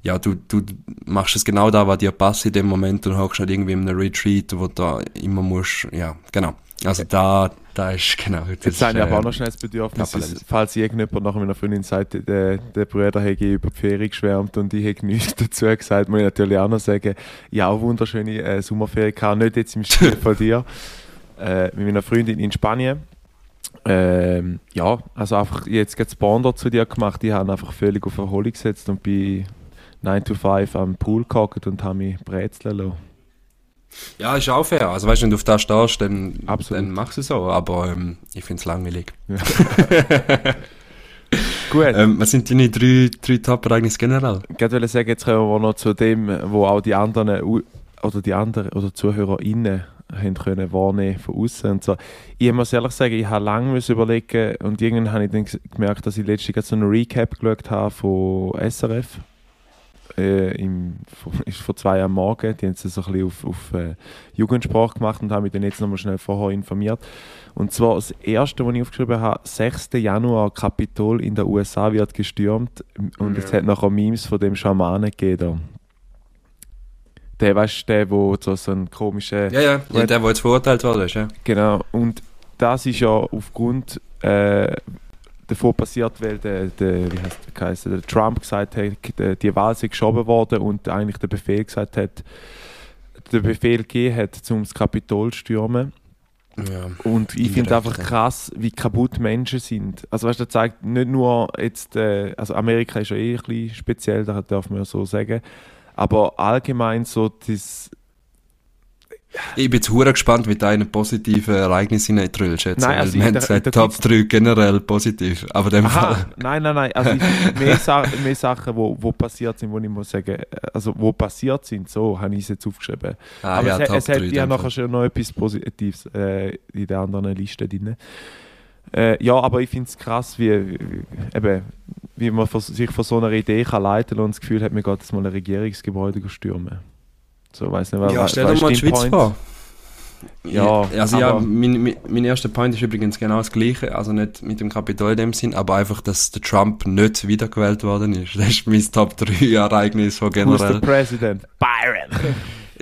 ja, du, du machst es genau da, was dir passt in dem Moment und hockst nicht irgendwie in einem Retreat, wo du da immer musst, ja, genau. Also da, da ist, genau. Das Jetzt habe ich aber auch noch schnell das Bedürfnis, ist, falls irgendjemand nach meiner Freundin sagt, der, der Bruder hätte über die Ferien geschwärmt und ich hätte nichts dazu gesagt, muss ich natürlich auch noch sagen, habe auch wunderschöne äh, Sommerferien gehabt, nicht jetzt im Stil von [LAUGHS] dir, äh, mit meiner Freundin in Spanien. Ähm, ja, also einfach jetzt das Bonder zu dir gemacht, ich habe einfach völlig auf Erholung gesetzt und bin 9 to 5 am Pool gehockt und habe mich brezeln lassen. Ja, ist auch fair. Also weißt du, wenn du auf das stehst, dann, dann machst du es so. Aber ähm, ich finde es langweilig. Ja. [LAUGHS] Gut. Ähm, was sind deine drei, drei Top-Ereignisse generell? Ich wollte sagen, jetzt kommen wir noch zu dem, wo auch die anderen oder die anderen oder ZuhörerInnen haben können wahrnehmen von außen und so. Ich muss ehrlich sagen, ich habe lange überlegen und irgendwann habe ich dann gemerkt, dass ich letztens so einen Recap geschaut habe von SRF äh, im, [LAUGHS] ist vor zwei Jahren morgen. Die haben es so ein bisschen auf, auf äh, Jugendsprache gemacht und haben mich dann jetzt nochmal schnell vorher informiert. Und zwar das erste, was ich aufgeschrieben habe, 6. Januar, Kapitol in den USA wird gestürmt und ja. es hat nachher Memes von dem Schamanen gegeben. Der, weißt du, der, wo so, so ein komischer... Ja, ja, ja der, der jetzt verurteilt worden ist, ja. Genau, und das ist ja aufgrund äh, davor passiert, weil der, der, wie heißt der, heißt, der Trump gesagt hat, die Wahl sei geschoben worden und eigentlich der Befehl gesagt hat, der Befehl gegeben hat, um das Kapitol zu stürmen. Ja, und ich finde einfach krass, wie kaputt Menschen sind. Also weißt du, das zeigt nicht nur jetzt, äh, also Amerika ist ja eh ein bisschen speziell, da darf man ja so sagen, aber allgemein so das ich bin jetzt gespannt, wie deine positiven Ereignisse hineintrüllst jetzt. Nein, also wir haben gesagt, Top 3 generell positiv, aber dem Aha, Fall... Nein, nein, nein, also [LAUGHS] mehr, Sa mehr Sachen, wo, wo passiert sind, wo ich muss sagen, also wo passiert sind, so habe ich es jetzt aufgeschrieben. Ah, aber ja, es, es hat ja nachher schon noch etwas Positives äh, in der anderen Liste drin. Äh, ja, aber ich finde es krass, wie, eben, wie man sich von so einer Idee kann leiten und das Gefühl hat, man geht jetzt mal ein Regierungsgebäude stürmen. So, weiß nicht, ja, stell dir mal die Schweiz Point? vor. Ja, also ja, mein, mein, erster Point ist übrigens genau das gleiche, also nicht mit dem Kapitol in dem Sinn, aber einfach, dass der Trump nicht wiedergewählt worden ist. Das ist mein Top 3 Ereignis von generell. Who's the President? Byron!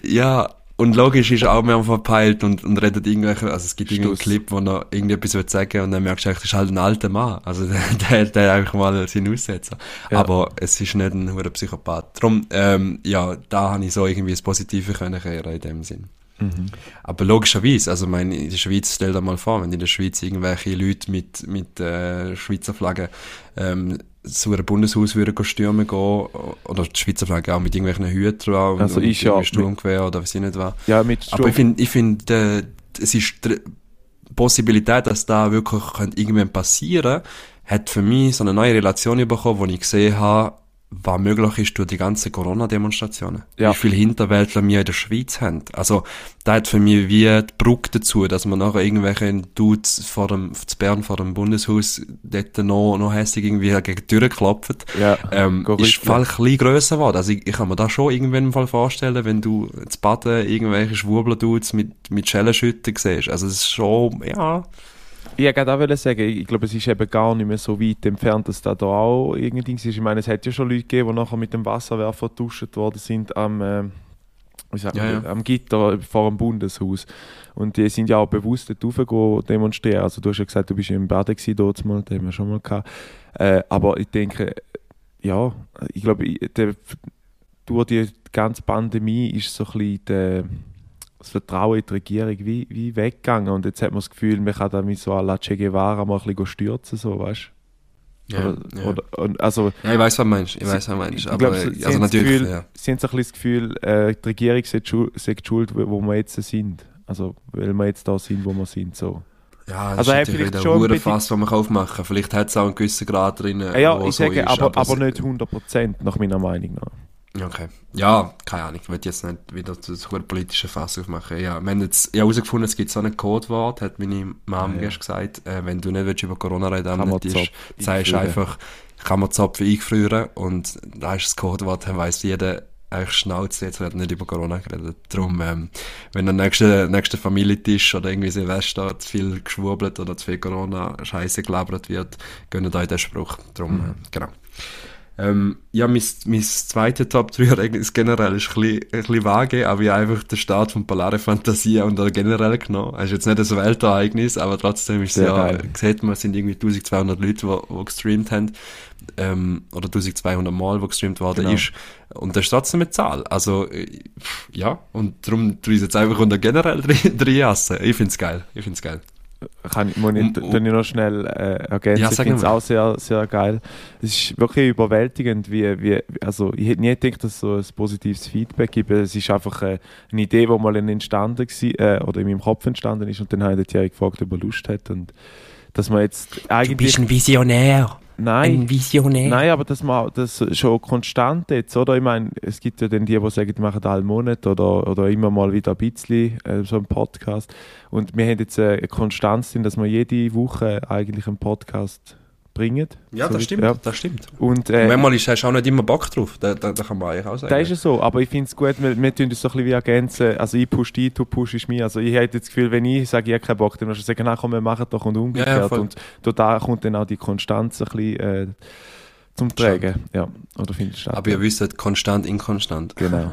ja, und logisch ist auch mehr verpeilt und, und redet irgendwelche, also es gibt irgendeinen Clip, wo er irgendetwas will sagen und dann merkst du das ist halt ein alter Mann. Also [LAUGHS] der, der, der einfach mal seinen Aussetzer. Ja. Aber es ist nicht ein hoher Psychopath. Darum, ähm, ja, da habe ich so irgendwie das Positive können kehren in dem Sinn. Mhm. Aber logischerweise, also mein, in der Schweiz, stell dir mal vor, wenn in der Schweiz irgendwelche Leute mit, mit äh, Schweizer Flaggen ähm, zu einem Bundeshaus würden stürmen gehen, oder die Schweizer Flagge auch mit irgendwelchen Hütern und, also und ja, Sturmgewehr oder was ich nicht war. Ja, mit Sturm Aber ich finde, ich find, äh, es ist die Possibilität, dass da wirklich irgendwann passieren hat für mich so eine neue Relation bekommen, wo ich gesehen habe, was möglich ist durch die ganzen Corona-Demonstrationen. Ja. Wie viele Hinterwäldler wir in der Schweiz haben. Also, da hat für mich wie die Brücke dazu, dass man nachher irgendwelche Dudes vor dem, zu Bern vor dem Bundeshaus dort noch, noch hässlich irgendwie gegen die Tür klopft. Ja, ähm, ist Fall ein bisschen grösser geworden. Also, ich, ich kann mir das schon irgendwann mal vorstellen, wenn du zu Baden irgendwelche Schwurbler-Dudes mit, mit Schellenschütten siehst. Also, es ist schon, ja, ich wollte auch sagen, ich glaube, es ist eben gar nicht mehr so weit entfernt, dass da, da auch irgendwie ist. Ich meine, es hat ja schon Leute gegeben, die nachher mit dem Wasserwerfer getauscht worden sind am, äh, ja, ja. am Gitter vor dem Bundeshaus. Und die sind ja auch bewusst dort demonstrieren. Also du hast ja gesagt, du bist im Baden dort mal, den haben wir schon mal gehabt. Äh, aber ich denke, ja, ich glaube, durch die ganze Pandemie ist so ein bisschen der das Vertrauen in die Regierung wie, wie weggegangen. Und jetzt hat man das Gefühl, man kann damit so à la Che Guevara mal ein bisschen stürzen, so, weißt ja, oder, ja. Oder, also, ja, ich weiß, was du meinst. Ich weiß, was meinst. Aber, glaub, sie, also natürlich, Gefühl, ja. Sie haben so ein bisschen das Gefühl, äh, die Regierung sagt schuld, wo wir jetzt sind. Also, weil wir jetzt da sind, wo wir sind, so. Ja, das also ist vielleicht schon ein Fass, das man aufmachen kann. Vielleicht hat es auch einen gewissen Grad drin, Ja, ich sage, ist, aber, aber, aber nicht 100% nach meiner Meinung nach. Okay. Ja, keine Ahnung. Ich will jetzt nicht wieder das politische Fass aufmachen. Ja, wir haben jetzt herausgefunden, es gibt so ein Codewort, hat meine Mom ah, ja. gestern gesagt. Äh, wenn du nicht willst, über Corona reden willst, sagst du einfach, kann man Zopfen eingefrieren und da ist das Codewort, dann weiss jeder, eigentlich Schnauze, jetzt wird nicht über Corona geredet. Darum, ähm, wenn am nächsten, nächsten Familientisch oder irgendwie Silvester zu viel geschwurbelt oder zu viel Corona-Scheiße gelabert wird, gönnen euch den Spruch. Darum, mhm. äh, genau. Ähm, ja, mein, mein zweiter Top 3 Ereignis generell ist ein bisschen, ein bisschen vage, aber ich habe einfach den Start von Polare Fantasie und generell genommen. Es ist jetzt nicht ein Weltereignis, aber trotzdem ist es ja, geil. sieht man, es sind irgendwie 1200 Leute, die, die gestreamt haben, ähm, oder 1200 Mal, wo gestreamt worden genau. ist. Und das ist trotzdem eine Zahl. Also, äh, ja, und darum tue ich jetzt einfach unter generell drin [LAUGHS] jassen. Ich find's geil. Ich find's geil kann ich, muss ich, um, um, ich noch schnell äh, ergänzen. Ja, ich finde es auch sehr, sehr geil. Es ist wirklich überwältigend, wie, wie also ich hätte nie gedacht, dass es so ein positives Feedback gibt. Es ist einfach äh, eine Idee, die mal entstanden war, äh, oder in meinem Kopf entstanden ist und dann habe ich den Thierry gefragt, ob er Lust hat und dass man jetzt eigentlich... Du bist ein Visionär. Nein. Ein Visionär. Nein, aber das, das schon konstant jetzt, oder? Ich meine, es gibt ja dann die, die sagen, die machen alle Monat oder, oder immer mal wieder ein bisschen äh, so einen Podcast. Und wir haben jetzt äh, eine Konstanz dass wir jede Woche eigentlich einen Podcast bringen. Ja, So das stimmt, Ja. das stimmt. Und Und äh, manchmal ist, hast du auch nicht immer Bock drauf, da, da, da kann man eigentlich auch sagen. das ist ja so, aber ich finde es gut, wir, wir tun das so ein bisschen wie ergänzen. Also ich push dich, du pushst mich. Also ich hätte das Gefühl, wenn ich sage, ich habe keinen Bock, dann musst du sagen, nein, komm, wir machen doch und umgekehrt. Ja, und da kommt dann auch die Konstanz ein bisschen äh, zum Tragen. Ja, oder findest du? Aber ihr wisst, konstant, inkonstant. [LAUGHS] Genau.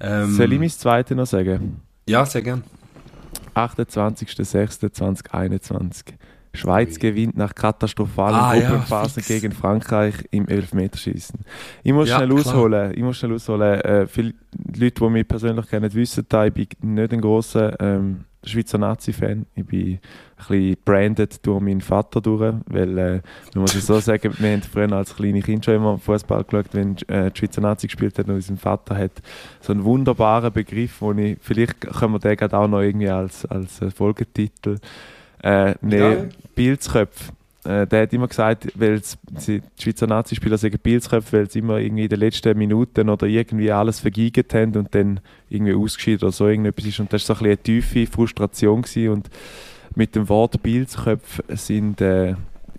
Ähm, Soll ich mein Zweites noch sagen? Ja, sehr gern. 28.06.2021. Schweiz Ui. gewinnt nach katastrophalen Ah, ja, Gruppenphasen fix. gegen Frankreich im Elfmeterschießen. Ich muss Ja, schnell klar. ausholen. Ich muss schnell ausholen. Äh, viele Leute, die mich persönlich kennen, wissen, da ich bin nicht ein großer ähm, Schweizer Nazi-Fan. Ich bin ein bisschen branded durch meinen Vater durch, weil, äh, man muss es so [LAUGHS] sagen, wir haben früher als kleine Kind schon immer Fußball geschaut, wenn äh, die Schweizer Nazi gespielt hat und unser Vater hat so einen wunderbaren Begriff, wo ich, vielleicht können wir den auch noch irgendwie als, als äh, Folgetitel äh, nehmen. Pilzköpfe. Äh, der hat immer gesagt, weil die Schweizer Nazispieler sagen Pilzköpfe, weil sie immer irgendwie in den letzten Minuten oder irgendwie alles vergeigt haben und dann irgendwie ausgeschieden oder so irgendetwas ist. Und das war so ein bisschen eine tiefe Frustration gewesen. und mit dem Wort Pilzköpfe sind, äh,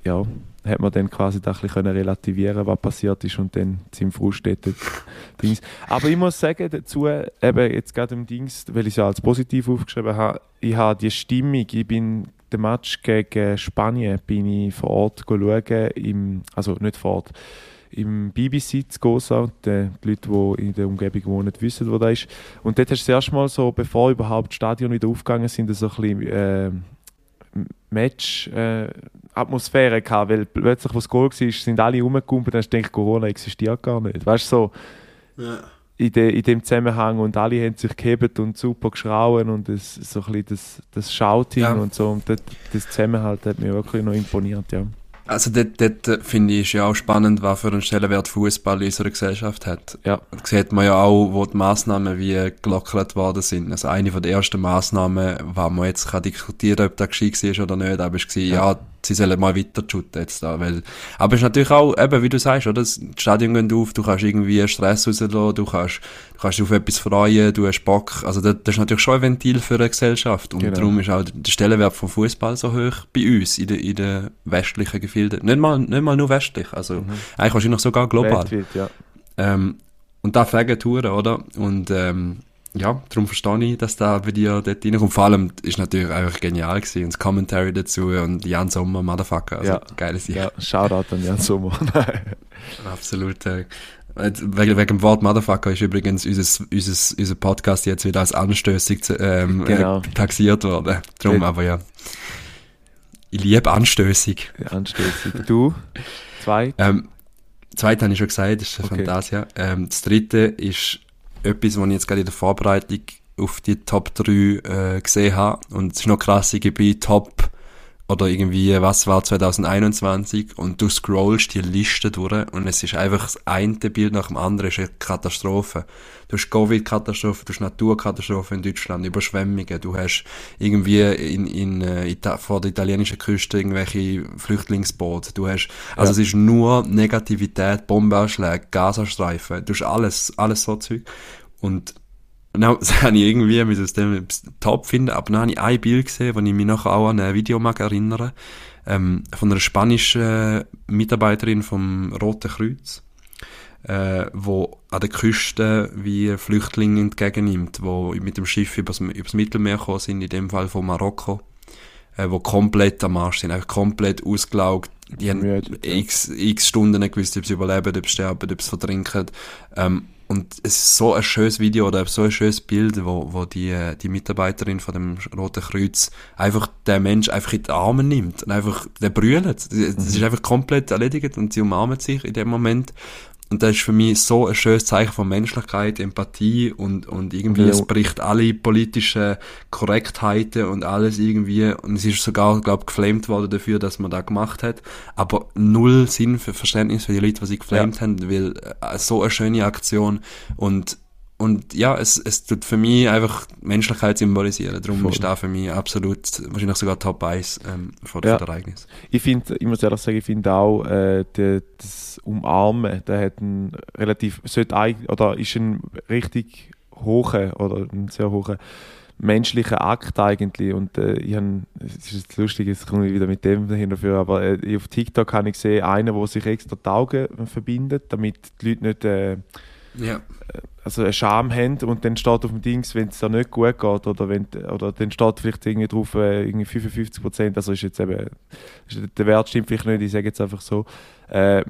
ja, hat man dann quasi da ein bisschen können relativieren, was passiert ist und dann sind Frust Dings. Aber ich muss sagen dazu, eben jetzt gerade im Dings, weil ich es ja als positiv aufgeschrieben habe, ich habe die Stimmung, ich bin den Match gegen Spanien bin ich vor Ort schauen, im, also nicht vor Ort, im BBC zu Gosa. Die, Leute, die in der Umgebung wohnen, wissen, wo das ist. Und dort hast du das erste Mal so, bevor überhaupt die Stadion wieder aufgegangen sind, so ein bisschen äh, Match-Atmosphäre gehabt, weil plötzlich, wo das Goal war, sind alle rumgekumpelt, dann hast gedacht, Corona existiert gar nicht. Weißt du, so in, de, in dem Zusammenhang und alle haben sich gehebt und super geschrauen und das, so ein bisschen das, das Shouting Ja. und so und das, das Zusammenhalt hat mir wirklich noch imponiert, ja. Also dort, dort äh, finde ich ist ja auch spannend, was für einen Stellenwert Fußball in unserer Gesellschaft hat. Ja. Das sieht man ja auch, wo die Massnahmen wie gelockert worden sind. Also eine von der ersten Massnahmen, wo man jetzt kann diskutieren ob das gescheit war oder nicht, aber es war, ja. Sie sollen mal weiter shooten jetzt da, weil, aber es ist natürlich auch, eben, wie du sagst, oder, das Stadion geht auf, du kannst irgendwie Stress rauslassen, du kannst, du kannst dich auf etwas freuen, du hast Bock, also das, das ist natürlich schon ein Ventil für eine Gesellschaft und Genau. darum ist auch der Stellenwert vom Fußball so hoch bei uns in den, in den westlichen Gefilden. Nicht mal, nicht mal nur westlich, also eigentlich wahrscheinlich sogar global. Weltweit, ja. Ähm, und da fegen Touren, oder? Und ähm, ja, darum verstehe ich, dass da bei dir dort reinkommt. Vor allem ist natürlich einfach genial gewesen. Und das Commentary dazu und Jan Sommer, Motherfucker. Also, Ja. geiles Jahr. ja. Shoutout an Jan Sommer. [LAUGHS] Absolut. Äh, wegen, wegen dem Wort Motherfucker ist übrigens unser, unser, unser Podcast jetzt wieder als anstößig ähm, Genau. äh, taxiert worden. Drum, Ja. aber ja. Ich liebe anstößig. Anstößig. Du? Zwei? Ähm, zweite habe ich schon gesagt, das ist Okay. Fantasia. Ähm, das dritte ist etwas, was ich jetzt gerade in der Vorbereitung auf die Top 3 äh, gesehen habe. Und es ist noch krass, ich bin Top oder irgendwie, was war 2021 und du scrollst die Liste durch und es ist einfach das eine Bild nach dem anderen, ist eine Katastrophe. Du hast Covid-Katastrophe, du hast Naturkatastrophe in Deutschland, Überschwemmungen, du hast irgendwie in, in, äh, Ita vor der italienischen Küste irgendwelche Flüchtlingsboote, du hast, also es ist nur Negativität, Bombenanschläge, Gazastreifen, du hast alles, alles so Zeug und [LAUGHS] Das habe ich irgendwie mit aus dem top finden, aber dann habe ich ein Bild gesehen, wo ich mich noch auch an ein Video mag erinnern, ähm, von einer spanischen Mitarbeiterin vom Roten Kreuz, äh, wo an der Küste wie Flüchtlinge entgegennimmt, wo mit dem Schiff übers, übers Mittelmeer gekommen sind, in dem Fall von Marokko, äh, wo komplett am Arsch sind, einfach komplett ausgelaugt, die haben Müde, x, x Stunden nicht gewusst, ob sie überleben, ob sie sterben, ob sie vertrinken. Ähm, und es ist so ein schönes Video oder so ein schönes Bild, wo, wo die, äh, die Mitarbeiterin von dem Roten Kreuz einfach den Mensch einfach in die Arme nimmt und einfach, der brüllt. Es Mhm. ist einfach komplett erledigt und sie umarmen sich in dem Moment. Und das ist für mich so ein schönes Zeichen von Menschlichkeit, Empathie und, und irgendwie, Ja. es bricht alle politischen Korrektheiten und alles irgendwie. Und es ist sogar, glaube ich, geflamed worden dafür, dass man das gemacht hat. Aber null Sinn für Verständnis für die Leute, die sie geflamed haben, weil äh, so eine schöne Aktion und und ja, es, es tut für mich einfach Menschlichkeit symbolisieren. Darum Voll. ist da für mich absolut, wahrscheinlich sogar Top 1 ähm, von, Ja. der Ereignis. Ich finde, ich muss ehrlich sagen, ich finde auch, äh, die, das Umarmen, der hat einen relativ, sollte eigentlich, oder ist ein richtig hoher oder ein sehr hoher menschlicher Akt eigentlich. Und äh, ich habe, es ist lustig, jetzt komme ich wieder mit dem dafür, aber äh, auf TikTok habe ich gesehen, einen, der sich extra die Augen verbindet, damit die Leute nicht äh, Ja. Also eine Scham haben und dann steht auf dem Dings, wenn es da nicht gut geht oder wenn oder dann steht vielleicht irgendwie drauf äh, irgendwie 55 Prozent, also ist jetzt eben ist, der Wert stimmt vielleicht nicht, ich sage jetzt einfach so, äh,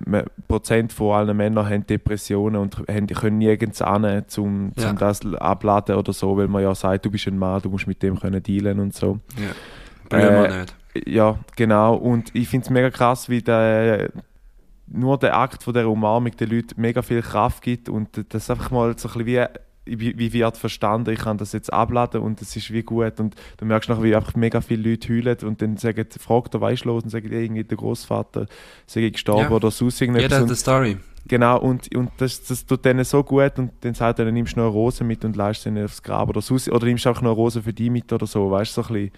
Prozent von allen Männern haben Depressionen und haben, können nirgends an, zum, Ja. das abladen oder so, weil man ja sagt, du bist ein Mann, du musst mit dem können dealen und so. ja. Mal Äh, nicht. Ja, genau. Und ich finde es mega krass, wie der, nur der Akt von der Umarmung den Leuten mega viel Kraft gibt und das einfach mal so ein bisschen wie, wie, wird verstanden, ich kann das jetzt abladen und es ist wie gut und du merkst nachher, wie einfach mega viele Leute heulen und dann sagen, fragt der weißt los und sagen, irgendwie der Großvater sei gestorben Ja. oder sonst irgendetwas. hat und, eine Story. Genau, und, und das, das tut denen so gut und dann sagt er, dann nimmst du noch eine Rose mit und leist sie aufs Grab oder, sonst, oder nimmst einfach noch eine Rose für die mit oder so, weißt du, so ein bisschen,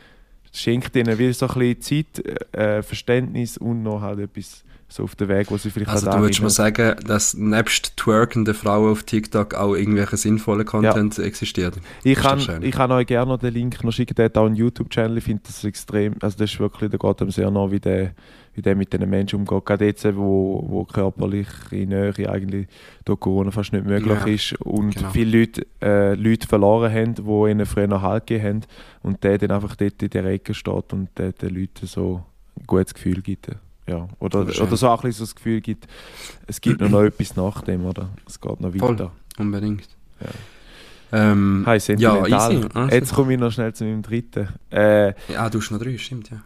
schenkt ihnen wie so ein bisschen Zeit, äh, Verständnis und noch halt etwas so auf den Weg, wo sie vielleicht Also du würdest mal sagen, dass nebst twerkenden Frauen auf TikTok auch irgendwelche sinnvolle Content existiert? Ich doch kann, ich kann euch gerne noch den Link noch schicken, der hat auch einen YouTube-Channel, ich finde das extrem, also das ist wirklich, der geht einem sehr nah, wie der, wie der mit den Menschen umgeht, gerade jetzt, wo, wo körperliche Nähe eigentlich durch Corona fast nicht möglich Ja, ist und genau. viele Leute, äh, Leute verloren haben, die ihnen früher noch Halt gegeben haben und der dann einfach dort in der Ecke steht und der den Leuten so ein gutes Gefühl gibt. Ja. Oder, Voll oder so auch ein bisschen so das Gefühl gibt, es gibt noch, [CLEARS THROAT] etwas nach dem, oder? Es geht noch Voll. weiter. Unbedingt. Ja. Ähm, ja, sentimental. easy. Ah, Jetzt komme ich noch schnell zu meinem dritten. Äh, ja, du hast noch drei, stimmt, ja.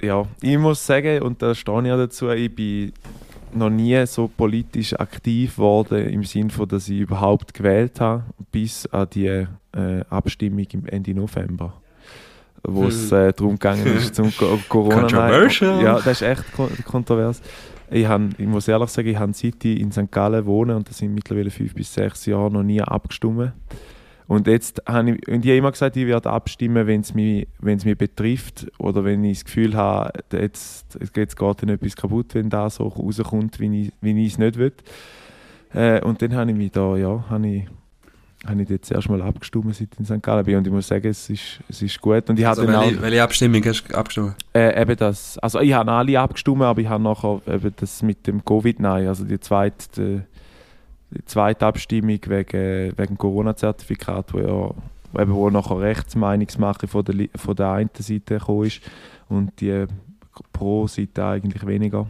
ja, ich muss sagen, und da stehe ich auch dazu, ich bin noch nie so politisch aktiv geworden, im Sinne von, dass ich überhaupt gewählt habe, bis an die äh, Abstimmung im Ende November. Wo es Hm. äh, darum gegangen ist, zum Co- [LAUGHS] Corona. Controversial. Ja, das ist echt kon kontrovers. Ich, han, ich muss ehrlich sagen, ich habe seit ich in St. Gallen wohne, und das sind mittlerweile fünf bis sechs Jahre, noch nie abgestimmt. Und jetzt habe ich, und ich habe immer gesagt, ich werde abstimmen, wenn es mich, wenn es mich betrifft oder wenn ich das Gefühl habe, jetzt, jetzt geht dann etwas kaputt, wenn da so rauskommt, wie ich, wie ich es nicht will. Äh, und dann habe ich mich da, ja, habe ich, habe ich jetzt erst mal abgestimmt, seit ich in St. Gallen bin. Und ich muss sagen, es ist, es ist gut. Und ich Also, auch, welche, welche Abstimmung hast du abgestimmt? äh, eben das, also ich habe alle abgestimmt, aber ich habe nachher eben das mit dem Covid-Nein, also die zweite, die, zweite Abstimmung wegen, wegen Corona-Zertifikat, wo ja eben wo nachher Rechtsmeinungsmache von der, von der einen Seite gekommen ist und die Pro-Seite eigentlich weniger.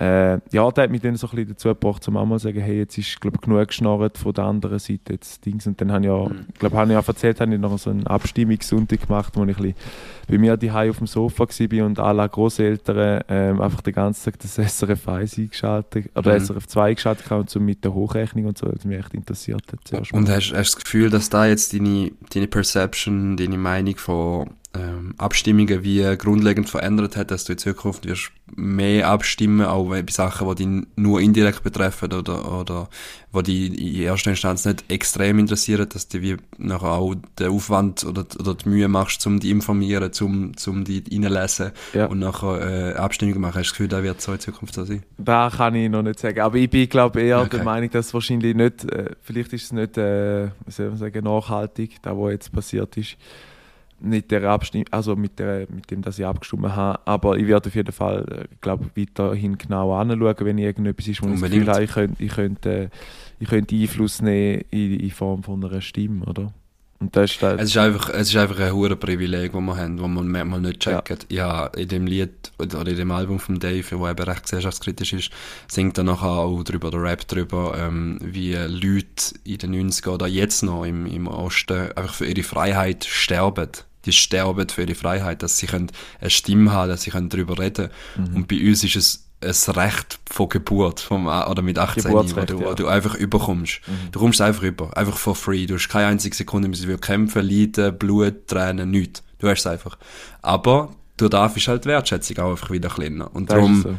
Äh, ja, der hat mich dann so ein bisschen dazu gebracht, zum einmal zu sagen, hey, jetzt ist glaub, genug geschnarrt von der anderen Seite jetzt Dings. Und dann habe ich ja, Mhm. glaube habe ich ja erzählt, habe ich noch so einen Abstimmungssonntag gemacht, wo ich ein bisschen bei mir daheim auf dem Sofa war und alle Großeltern ähm, einfach den ganzen Tag das SRF 1 eingeschaltet, oder Mhm. SRF 2 eingeschaltet haben und so mit der Hochrechnung und so, das mich echt interessiert hat. Und hast, hast du das Gefühl, dass da jetzt deine, deine Perception, deine Meinung von ähm, Abstimmungen wie grundlegend verändert hat, dass du in Zukunft wirst mehr abstimmen, auch bei Sachen, die dich nur indirekt betreffen oder, oder die dich in erster Instanz nicht extrem interessieren, dass du wie nachher auch den Aufwand oder, oder die Mühe machst, um dich informieren, um, um dich reinlesen Ja. und nachher äh, Abstimmungen machen. Hast du das Gefühl, das wird so in Zukunft so sein? Da kann ich noch nicht sagen. Aber ich bin, glaube eher Okay. der Meinung, dass wahrscheinlich nicht, äh, vielleicht ist es nicht, äh, wie soll man sagen, nachhaltig, da was jetzt passiert ist. Nicht der Abstimmung, also mit, der, mit dem, dass ich abgestimmt habe. Aber ich werde auf jeden Fall, äh, glaube weiterhin genau anschauen, wenn irgendetwas ist, wo ich das. Gefühl habe, ich könnte, ich könnte, ich könnte Einfluss nehmen in, in Form von einer Stimme, oder? Und das ist halt, Es ist einfach, es ist einfach ein hohes Privileg, das wir haben, das man manchmal nicht checkt. Ja. in dem Lied oder in dem Album von Dave, wo eben recht gesellschaftskritisch ist, singt er nachher auch drüber, oder Rap drüber, ähm, wie Leute in den 90er oder jetzt noch im, im Osten einfach für ihre Freiheit sterben. Die sterben für ihre Freiheit, dass sie können eine Stimme haben, dass sie können darüber reden Mhm. Und bei uns ist es ein Recht von Geburt, vom, oder mit 18, wo Geburtsrecht, du, wo ja. du einfach überkommst. Mhm. Du kommst einfach über, einfach for free. Du hast keine einzige Sekunde müssen kämpfen, leiden, Blut, Tränen, nichts. Du hast es einfach. Aber durch das ist halt Wertschätzung auch einfach wieder kleiner. Und das darum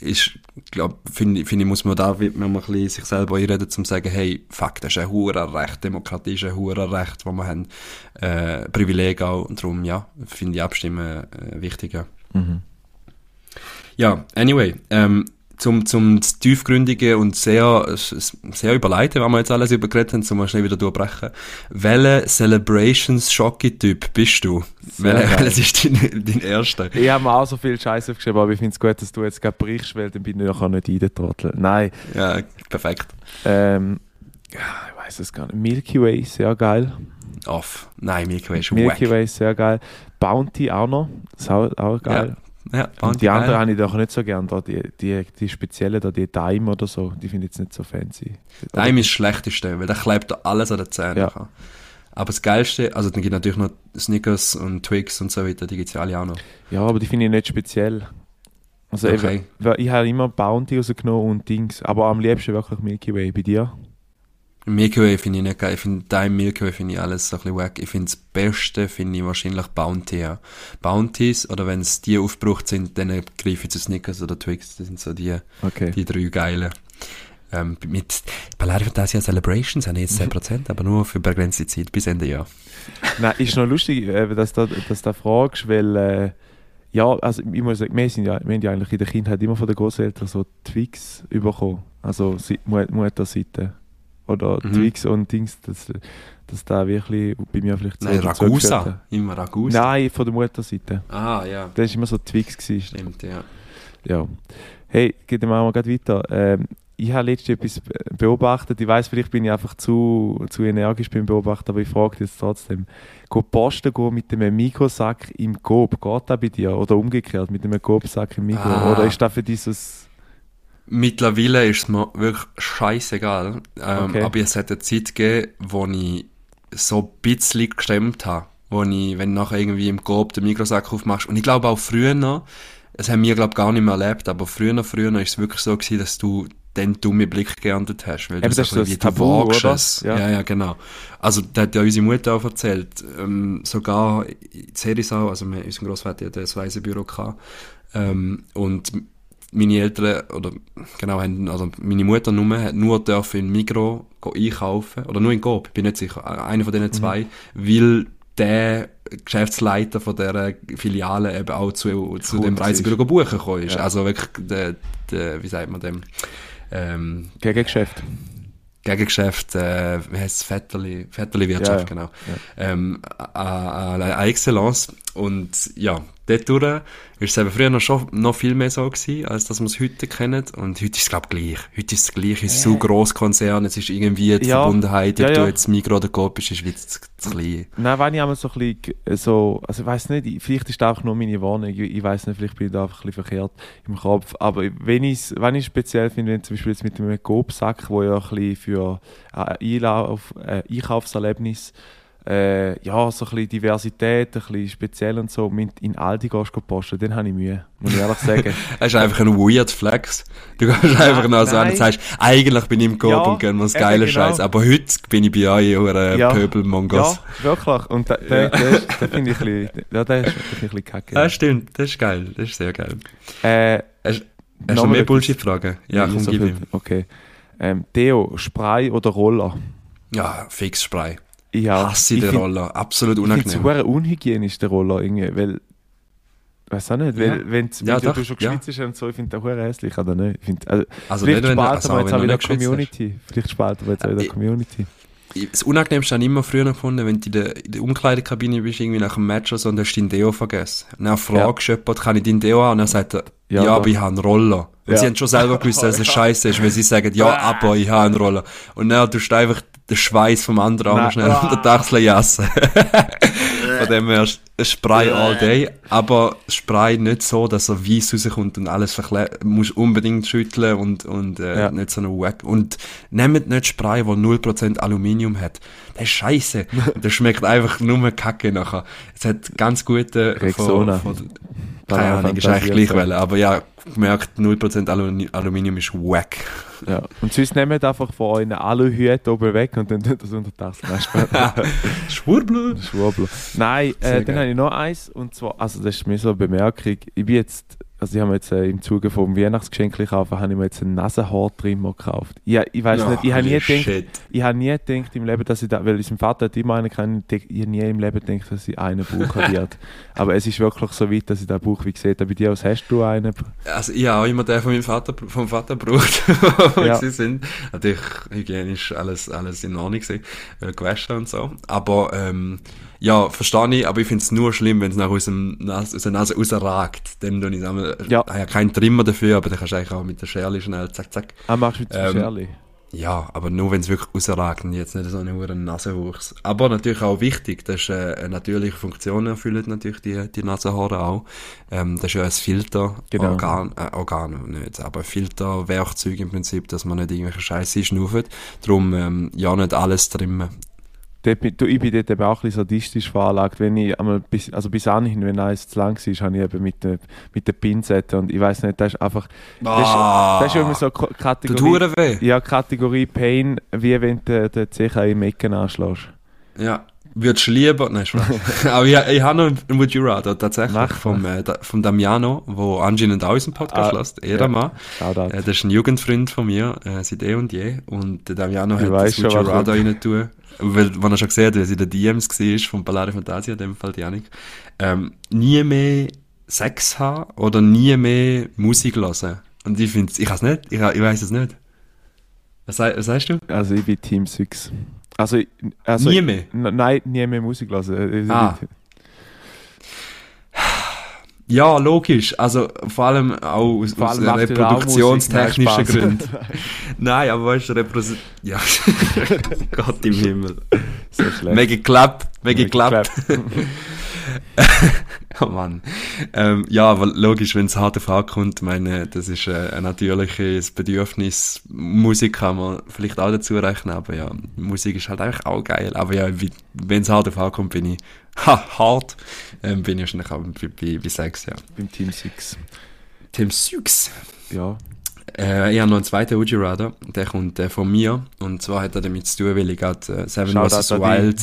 so. ist, glaub, finde find ich, muss man da man ein bisschen sich selber einreden, um zu sagen, hey, fuck, das ist ein hoher Recht, Demokratie ist ein hoher Recht, wo wir haben, äh, Privileg auch, und darum, ja, finde ich Abstimmen äh, wichtiger. Mhm. Ja, anyway, ähm, zum, zum tiefgründigen und sehr, sehr überleiten, wenn wir jetzt alles übergeredet haben, zum schnell wieder durchbrechen. Welcher Celebrations-Schocki-Typ bist du? Welches ist dein, dein erster? Ich habe mir auch so viel Scheiß aufgeschrieben, aber ich finde es gut, dass du jetzt gerade brichst, weil dann bin ich nachher nicht eingetrotteln. Nein. Ja, perfekt. Ähm, ich weiß es gar nicht. Milky Way, sehr geil. Off. Nein, Milky Way ist Milky wack. Way, sehr geil. Bounty auch noch, ist auch, auch geil. Ja, Und die anderen habe ich doch nicht so gern. Da, die, die, die speziellen, da, die Dime oder so, die finde ich jetzt nicht so fancy. Daim ist das Schlechteste, weil der klebt da alles an den Zähnen. Ja. Aber das Geilste, also dann gibt es natürlich noch Snickers und Twix und so weiter, die gibt es ja alle auch noch. Ja, aber die finde ich nicht speziell. Also Okay. eben, ich habe immer Bounty rausgenommen und Dings, aber am liebsten wirklich Milky Way. Bei dir? Milky Way finde ich nicht geil. Ich finde Daim Milky Way finde ich alles so ein bisschen wack. Ich finde das Beste finde ich wahrscheinlich Bounty. Ja. Bounties, oder wenn es die aufgebraucht sind, dann greife ich zu Snickers oder Twix. Das sind so die, Okay. die drei geilen. Ähm, mit Ballade Fantasia Celebrations habe ich jetzt 10%, aber nur für begrenzte Zeit, bis Ende Jahr. Nein, ist noch lustig, äh, dass du dass du fragst, weil, äh, ja, also ich muss sagen, wir, sind ja, wir haben ja eigentlich in der Kindheit immer von den Großeltern so Twix bekommen. Also Mutterseite. Oder Mhm. Twix und Dings, dass, dass da wirklich bei mir vielleicht Nein, dazu Ragusa. Immer Ragusa. Nein, von der Mutterseite. Ah, ja. Das war immer so Twix. Gewesen. Stimmt, ja. Ja. Hey, geht machen wir gleich weiter. Ähm, ich habe letztens etwas be- beobachtet. Ich weiß, vielleicht bin ich einfach zu, zu energisch beim Beobachten, aber ich frage jetzt trotzdem. Geht Posten gehen mit einem Mikrosack im Coop? Geht das bei dir? Oder umgekehrt, mit einem Coop-Sack im Mikro? Ah. Oder ist das für dieses... Mittlerweile ist es mir wirklich scheißegal. Ähm, Okay. Aber es hat eine Zeit gegeben, wo ich so ein bisschen gestemmt habe. Wo ich, wenn du nachher irgendwie im Coop den Mikrosack aufmachst. Und ich glaube auch früher noch, das haben wir glaube gar nicht mehr erlebt, aber früher, früher ist es wirklich so gewesen, dass du den dummen Blick geerntet hast. Weil Eben, du das ist so das wie, du Tabu, wagst oder? es. Ja. Ja. ja, genau. Also, da hat ja unsere Mutter auch erzählt, ähm, sogar in Serisau, also wir, unser Grossvater hat ein Reisebüro gehabt, ähm, und meine Eltern, oder genau, haben, also meine Mutter nur, hat nur dürfen in Migro einkaufen, oder nur in Coop, ich bin nicht sicher, einer von diesen zwei, weil der Geschäftsleiter von dieser Filiale eben auch zu, zu dem Gut Reisebüro buchen ist. Ja. Also wirklich, der, der, wie sagt man dem, ähm, Gegengeschäft? Gegengeschäft, äh, wie heisst es, Vetterli, Vetterli Wirtschaft, Ja, ja. genau. Ähm, à, à, à Excellence. Und ja, dort durch ist es eben früher noch, schon, noch viel mehr so gewesen, als dass wir es heute kennen. Und heute ist es, glaube ich, gleich. Heute ist es gleich, es ist so gross Konzern, es ist irgendwie die Ja. Verbundenheit, ob Ja, du ja. jetzt Migros oder Coop bist, ist wie zu, zu klein. Nein, wenn ich einmal so ein bisschen so, also ich weiß nicht, ich- vielleicht ist das auch nur meine Warnung, ich, ich weiß nicht, vielleicht bin ich da einfach ein bisschen verkehrt im Kopf, aber wenn ich wenn ich speziell finde, wenn zum Beispiel jetzt mit einem Coop-Sack, wo ja ein bisschen für äh, Einlauf, äh, Einkaufserlebnis äh, ja, so ein bisschen Diversität, ein bisschen speziell und so, mit in Aldi gehst du posten, dann habe ich Mühe, muss ich ehrlich sagen. [LAUGHS] Es ist einfach ein weird Flex. Du gehst einfach noch so an und sagst, eigentlich bin ich im Coop Ja, und gönn mir das geile genau. Scheiß. Aber heute bin ich bei euch, ihr Ja. Pöbelmongos. ja, wirklich. Und da, da, da, ist- da finde ich ein bisschen, ja, da ist, ein bisschen kacke. Ja, stimmt. Das ist geil. Das ist sehr geil. Äh, Hast, hast du mehr? Bullshit-Fragen? Ja, komm, so gib ihm. Okay. Ähm, Deo, Spray oder Roller? Ja, fix Spray. Ich auch. Hasse ich den find- Roller. Absolut Ich finde es unangenehm. unhygienisch, der Roller, irgendwie, weil, weiß auch nicht, weil, Ja. wenn, Ja, wenn doch, du schon ja. geschwitzt hast und so, ich finde das hure hässlich, oder nicht? Ich find, also, Also vielleicht wenn spalten also wir jetzt wenn auch wieder geschwitzt hast. Community. Vielleicht spalten wir jetzt auch wieder ich- Community. Das Unangenehmste habe ich immer früher gefunden, wenn du in der, in der Umkleidekabine bist, irgendwie nach einem Match oder so, und hast dein Deo vergessen. Und dann fragst du jemanden, kann ich dein Deo haben? Und dann sagt er, Ja, ja, aber ich habe einen Roller. Und Ja. sie haben schon selber gewusst, dass es [LAUGHS] scheiße ist, weil sie sagen, ja, aber ich habe einen Roller. Und dann tust du einfach den Schweiß vom anderen auch noch Nein. schnell unter die Achseln jassen. [LAUGHS] Von dem her, Spray all day, aber Spray nicht so, dass er weiss rauskommt und alles verklebt. musst unbedingt schütteln und, und äh, Ja. nicht so eine Wack. Und nehmt nicht Spray, wo 0% Aluminium hat. Das ist scheiße. [LAUGHS] das schmeckt einfach nur Kacke nachher. Es hat ganz gute... Rexona. Von, von, keine Ahnung, ist eigentlich gleich. Aber ja, gemerkt, 0% Alumini Aluminium ist wack. Ja. Und sonst nehmt einfach von euren Aluhüten oben weg und dann tut das unter Spaß. [LAUGHS] Schwurbler. Schwurbler. Nein, äh, dann geil. habe ich noch eins, und zwar, also das ist mir so eine Bemerkung, ich bin jetzt also ich habe jetzt äh, im Zuge vom Weihnachtsgeschenk kaufen, habe ich mir jetzt einen Nasenhaartrimmer gekauft. Ich, ich weiß Oh, nicht, ich habe nie gedacht, ich habe nie gedacht im Leben, dass ich da, weil mein Vater hat immer einen kennen, ich habe nie im Leben gedacht, dass ich einen brauchen werde. [LAUGHS] Aber es ist wirklich so weit, dass ich den brauche, wie gesagt, bei dir aus hast du einen? Also ich habe auch immer den von meinem Vater, vom Vater gebraucht, [LAUGHS] wo Ja. sie sind. Natürlich hygienisch alles, alles in Ordnung gewesen, weil gewaschen und so. Aber ähm, ja, verstehe ich, aber ich finde es nur schlimm, wenn es nach aus, dem Nase, aus der Nase rausragt. Dann tue ich einmal, Ja. ja. ja keinen Trimmer dafür, aber dann kannst du eigentlich auch mit der Scherle schnell zack, zack. Ah, machst du mit Ähm, Scherli? Ja, aber nur wenn es wirklich rausragt und jetzt nicht so einen hohen Nasenwuchs. Aber natürlich auch wichtig, das ist äh, eine natürliche Funktion erfüllen natürlich die, die Nasenhaare auch. Ähm, das ist ja ein Filter, Genau. Organ, äh, Organ nicht, aber Filterwerkzeug im Prinzip, dass man nicht irgendwelche Scheiße schnauft. Darum ähm, ja nicht alles trimmen. Dort ich bin dort eben auch ein bisschen sadistisch veranlagt. Wenn ich einmal bis, also bis anhin, wenn eins zu lang war, habe ich eben mit der, mit der Pinzette und ich weiß nicht, das ist einfach, das ist, das ist immer so Kategorie, ja, Kategorie Pain, wie wenn du den Zecher im Ecken anschlägst. Ja. Würdest du lieber, nein, Spaß. [LAUGHS] Aber ich, ich habe noch einen Would You Rather, tatsächlich, Mach vom, äh, vom Damiano, wo anscheinend auch unseren Podcast Ah, lässt, Ehrenmann. Shoutout. Äh, das ist ein Jugendfreund von mir, äh, seit eh und je. Und der Damiano Ich hat das Would schon, You Rather rein tun. Weil, wenn er schon gesehen hat, wie es in den DMs war, von Ballare Fantasia, in dem Fall die Janik, ähm, nie mehr Sex haben oder nie mehr Musik hören. Und ich finde ich nicht, ich, ich weiß es nicht. Was, was sagst du? Also ich bin Team 6. Also, also nie mehr? Nein, nie mehr Musik hören. Ah. Ja, logisch. Also vor allem auch aus, Vor aus allem auch reproduktionstechnischen Gründen. [LAUGHS] Nein, aber weißt du, Reproduktion... Ja, [LAUGHS] Gott im Himmel. So schlecht. Mega geklappt, mega geklappt. [LAUGHS] Oh Mann. Ähm, ja, aber logisch, wenn es hart kommt, meine, das ist äh, ein natürliches Bedürfnis. Musik kann man vielleicht auch dazu rechnen, aber ja, Musik ist halt eigentlich auch geil. Aber ja, wenn es hart kommt, bin ich ha, hart, ähm, bin ich wahrscheinlich auch bei, bei, bei Sex, ja. Beim Team 6. Tim Sux. Ja. Äh, ich habe noch einen zweiten Rather, der kommt äh, von mir. Und zwar hat er damit zu tun, weil ich gerade äh, Seven vs. Wild.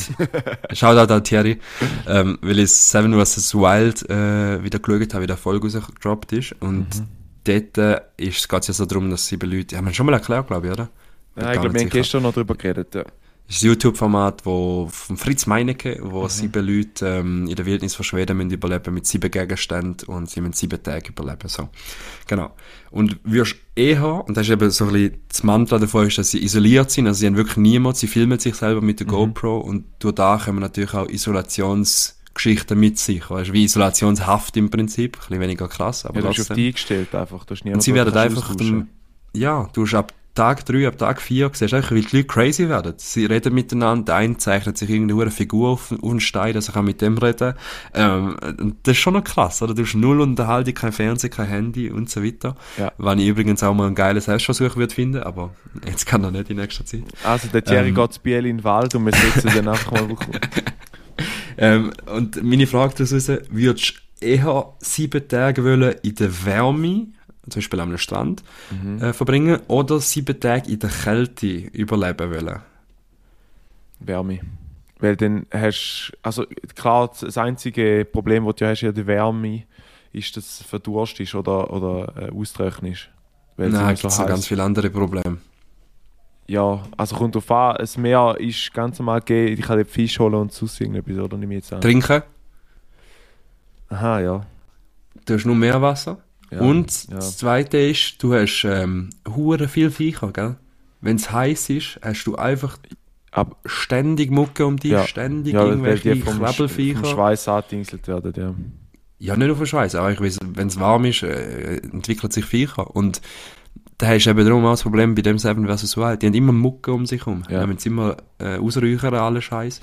[LAUGHS] Shoutout an Thierry. ähm, weil ich Seven vs. Wild äh, wieder geschaut habe, wie der Folge rausgedroppt ist. Und Mhm. dort äh, geht es ja so darum, dass sieben Leute. Haben wir schon mal erklärt, glaube ich, oder? Nein, ich glaube, wir haben gestern noch darüber geredet. Ja. Das ist ein YouTube-Format, wo von Fritz Meinecke, Mhm. wo sieben Leute ähm, in der Wildnis von Schweden müssen überleben mit sieben Gegenständen und sie müssen sieben Tage überleben. So. Genau. Und wirst eher, und das ist eben so ein bisschen das Mantra davon, ist, dass sie isoliert sind, also sie haben wirklich niemand, sie filmen sich selber mit Mhm. der GoPro und durch da kommen natürlich auch Isolationsgeschichten mit sich, weißt, wie Isolationshaft im Prinzip, ein bisschen weniger krass, aber Ja, du bist auf die eingestellt einfach. Du hast Und sie werden einfach dem, ja, du hast ab Tag 3, ab Tag 4, siehst du einfach, wie die Leute crazy werden. Sie reden miteinander, der eine zeichnet sich irgendeine Figur auf, auf einen Stein, dass er kann mit dem reden. Ähm, das ist schon noch krass, oder? Du hast null Unterhaltung, kein Fernsehen, kein Handy und so weiter. Ja. Wann ich übrigens auch mal einen geilen Selbstversuch würde finden, aber jetzt kann er nicht in nächster Zeit. Also der Thierry Ähm. geht zu Biel in den Wald und wir sitzen dann einfach mal [LAUGHS] Ähm, und meine Frage daraus ist, würdest du eher sieben Tage wollen in der Wärme, zum Beispiel am Strand, äh, verbringen, oder sieben Tage in der Kälte überleben wollen? Wärme. Weil dann hast also klar, das einzige Problem, das du hast, ist ja die Wärme, ist, dass du verdurstest oder, oder äh, austrocknest. Weil Nein, immer gibt noch ganz viele andere Probleme. Ja, also kommt drauf an, das Meer ist ganz normal gegeben, ich kann den Fisch holen und sonst irgendetwas, oder nicht jetzt an. Trinken, Aha, ja. du hast nur Meerwasser. Ja. und das zweite ist, du hast ähm, hure viel Viecher, gell? Wenn es heiß ist, hast du einfach Ab, ständig Mucke um dich, Ja. ständig ja, irgendwelche die vom. Schweiß angedingselt werden, ja. Ja, nicht nur von Schweiß, aber ich weiß, wenn es warm ist, äh, entwickelt sich Viecher. Und da hast du eben darum auch das Problem bei dem Seven vs. Wild. Die haben immer Mucke um sich herum. Ja. Die müssen immer äh, ausräuchern, alle Scheiß.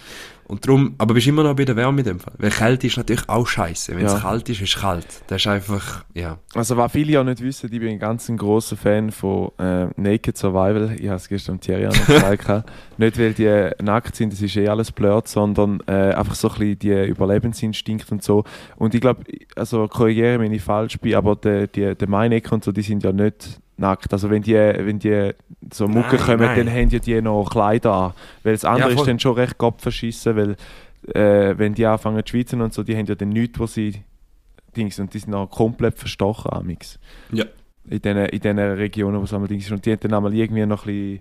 Und darum, aber bist immer noch bei der Wärme in dem Fall. Weil Kälte ist natürlich auch scheiße. Wenn es Ja. kalt ist, ist es kalt. Das ist einfach, ja. Also, was viele ja nicht wissen, ich bin ein ganz ein grosser Fan von äh, Naked Survival. Ich habe es gestern Thierry auch noch gesagt. [LAUGHS] nicht, weil die nackt sind, das ist eh alles blöd, sondern äh, einfach so ein bisschen die Überlebensinstinkt und so. Und ich glaube, also korrigiere mich, wenn ich falsch bin, aber der die, die Meineck und so, die sind ja nicht nackt. Also wenn die, wenn die so Mucke Nein, kommen, nein. dann haben ja die noch Kleider an. Weil das andere Ja, ist dann schon recht Kopf verschissen, weil äh, wenn die anfangen zu schwitzen und so, die haben ja dann nichts, wo sie Dings und die sind auch komplett verstochen amix. Ja. In diesen in den Regionen, wo es einmal Dings ist. Und die haben dann einmal irgendwie noch ein bisschen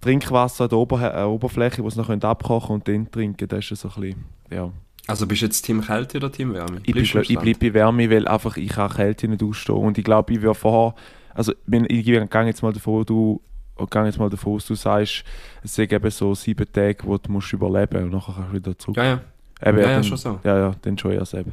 Trinkwasser an der Ober äh, Oberfläche, wo sie noch abkochen und dann trinken. Das ist so ein bisschen, ja. Also bist du jetzt Team Kälte oder Team Wärme? Ich bleibe ich am bei Wärme, weil einfach ich kann Kälte nicht ausstehen. Und ich glaube, ich würde vorher, also ich gehe jetzt mal davon, du gehe jetzt mal davon aus, du sagst, es sind eben so sieben Tage, wo du musst überleben und nachher kannst du wieder zurück. Ja, ja. Eben, ja, ja, dann, schon so. Ja, ja, dann schon erst eben.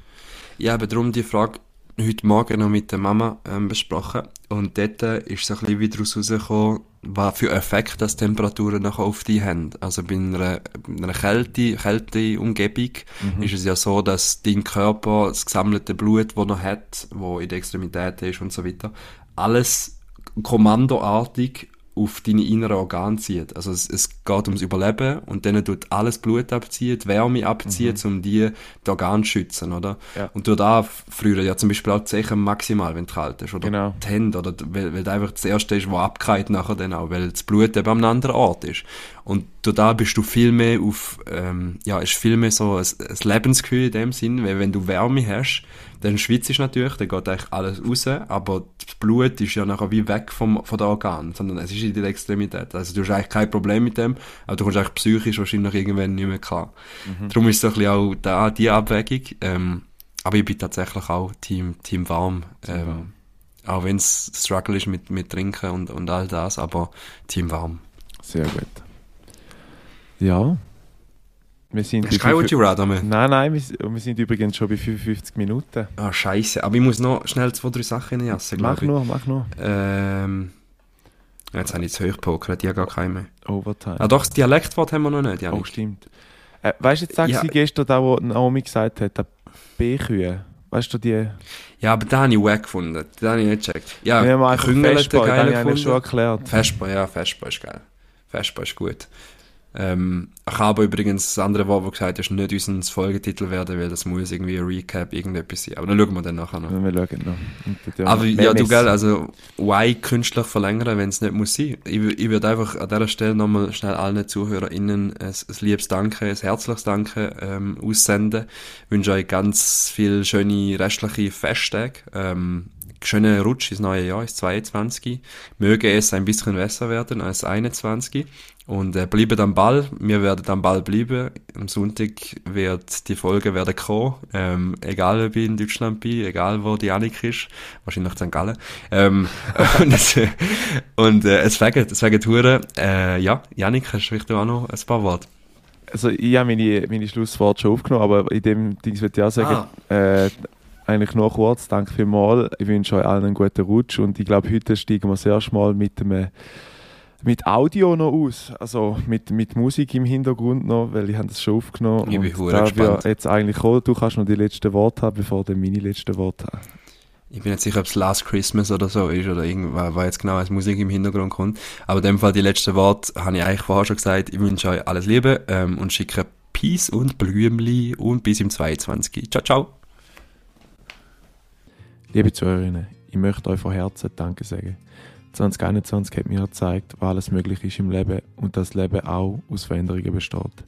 Ich habe darum die Frage heute Morgen noch mit der Mama ähm, besprochen. Und dort äh, ist so ein bisschen wieder rausgekommen, was für Effekt das Temperaturen nachher auf dich haben. Also bei einer, bei einer Kälte, kälte Umgebung ist es ja so, dass dein Körper das gesammelte Blut, das er hat, wo in der Extremität ist und so weiter, alles kommandoartig auf deine inneren Organe zieht. Also es, es geht ums Überleben und dann tut alles Blut abziehen, die Wärme abziehen, um die, die Organe zu schützen, oder? Ja. Und durch da frieren ja zum Beispiel auch die Zechen maximal, wenn du kalt ist, oder Genau. die Hände, oder weil, weil du einfach das Erste ist, was abkriegt nachher dann auch, weil das Blut eben am anderen Ort ist. Und durch da bist du viel mehr auf, ähm, ja, ist viel mehr so ein, ein Lebensgefühl in dem Sinn, weil wenn du Wärme hast, dann schwitzt du natürlich, dann geht eigentlich alles raus, aber das Blut ist ja nachher wie weg vom, von den Organen, sondern es ist in der Extremität. Also du hast eigentlich kein Problem mit dem, aber du kommst eigentlich psychisch wahrscheinlich irgendwann nicht mehr klar. Darum ist so ein bisschen auch da die Abwägung, ähm, aber ich bin tatsächlich auch Team, Team warm, ähm, auch wenn es Struggle ist mit, mit Trinken und, und all das, aber Team warm. Sehr gut. Ja. Wir sind Hast du kein Rather mehr? Nein, nein, wir, wir sind übrigens schon bei 55 Minuten. Ah, scheiße. Aber ich muss noch schnell zwei, drei Sachen reinjassen, Mach nur, mach nur. Ähm, jetzt habe ich zu hoch gepokert, ich habe gar keinen mehr. Overtime. Ah doch, das Dialektwort haben wir noch nicht, oh, Janik. stimmt. Äh, weißt du, jetzt sagst Ja. du gestern da, wo Naomi gesagt hat, der B-Kühe. Weißt du, die. Ja, aber da habe ich wack gefunden. Da habe ich nicht gecheckt. Ja, wir haben einfach Küngelte Vespa, das habe ich schon erklärt. Vespa, ja, Vespa ist geil. Vespa ist gut. Ähm, ich habe übrigens das andere Wort, das gesagt hast, nicht unser Folgetitel werden, weil das muss irgendwie ein Recap, irgendetwas sein. Aber dann schauen wir dann nachher noch. Wir schauen noch. Aber ja, du gell, also why künstlich verlängern, wenn es nicht muss sein? Ich, ich würde einfach an dieser Stelle nochmal schnell allen ZuhörerInnen ein, ein liebes Danke, ein herzliches Danke ähm, aussenden. Ich wünsche euch ganz viel schöne restliche Festtage. Ähm, schönen Rutsch ins neue Jahr, ins 22. Möge es ein bisschen besser werden als 21. Und äh, bleibt am Ball, wir werden am Ball bleiben. Am Sonntag wird die Folge werden kommen, ähm, egal ob ich in Deutschland bin, egal wo die Annik ist, wahrscheinlich in St. Gallen. Ähm, [LAUGHS] und es, und äh, es fängt, es fängt. Äh, ja, Janik, hast du vielleicht auch noch ein paar Worte? Also, ich habe meine, meine Schlussworte schon aufgenommen, aber in dem Ding würde ich auch sagen, äh, eigentlich nur kurz, danke vielmals. Ich wünsche euch allen einen guten Rutsch und ich glaube, heute steigen wir das erste Mal mit einem mit Audio noch aus, also mit, mit Musik im Hintergrund noch, weil ich habe das schon aufgenommen. Ich bin und da gespannt. wir jetzt eigentlich kommen, du kannst noch die letzten Worte haben, bevor du meine letzten Worte hast. Ich bin nicht sicher, ob es Last Christmas oder so ist oder irgendwas, weil jetzt genau als Musik im Hintergrund kommt. Aber in dem Fall die letzten Worte habe ich eigentlich vorher schon gesagt. Ich wünsche euch alles Liebe ähm, und schicke Peace und Blümli und bis im 22. Ciao, ciao. Liebe Zuhörerinnen, ich möchte euch von Herzen Danke sagen. 2021 hat mir gezeigt, was alles möglich ist im Leben und das Leben auch aus Veränderungen besteht.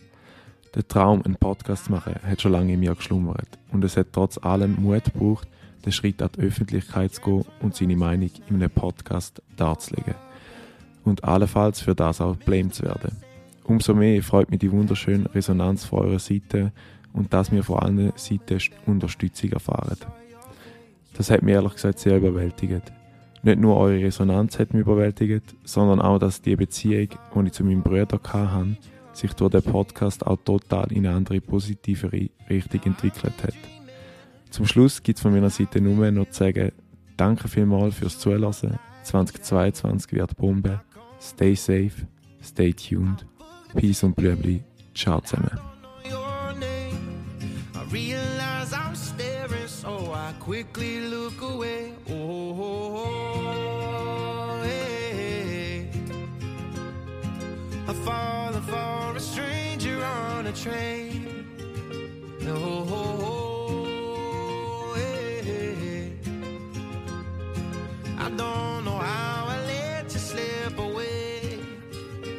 Der Traum, einen Podcast zu machen, hat schon lange in mir geschlummert und es hat trotz allem Mut gebraucht, den Schritt an die Öffentlichkeit zu gehen und seine Meinung in einem Podcast darzulegen. Und allenfalls für das auch blamed zu werden. Umso mehr freut mich die wunderschöne Resonanz von eurer Seite und dass wir von allen Seiten Unterstützung erfahren. Das hat mich ehrlich gesagt sehr überwältigt. Nicht nur eure Resonanz hat mich überwältigt, sondern auch, dass die Beziehung, die ich zu meinem Bruder hatte, sich durch den Podcast auch total in eine andere, positivere Richtung entwickelt hat. Zum Schluss gibt es von meiner Seite nur noch zu sagen, danke vielmals fürs Zuhören. 2022 wird Bombe. Stay safe, stay tuned. Peace und Blübli. Ciao zusammen. quickly look away. Oh, oh, oh hey, hey. I fall for a stranger on a train. Oh, oh hey, I don't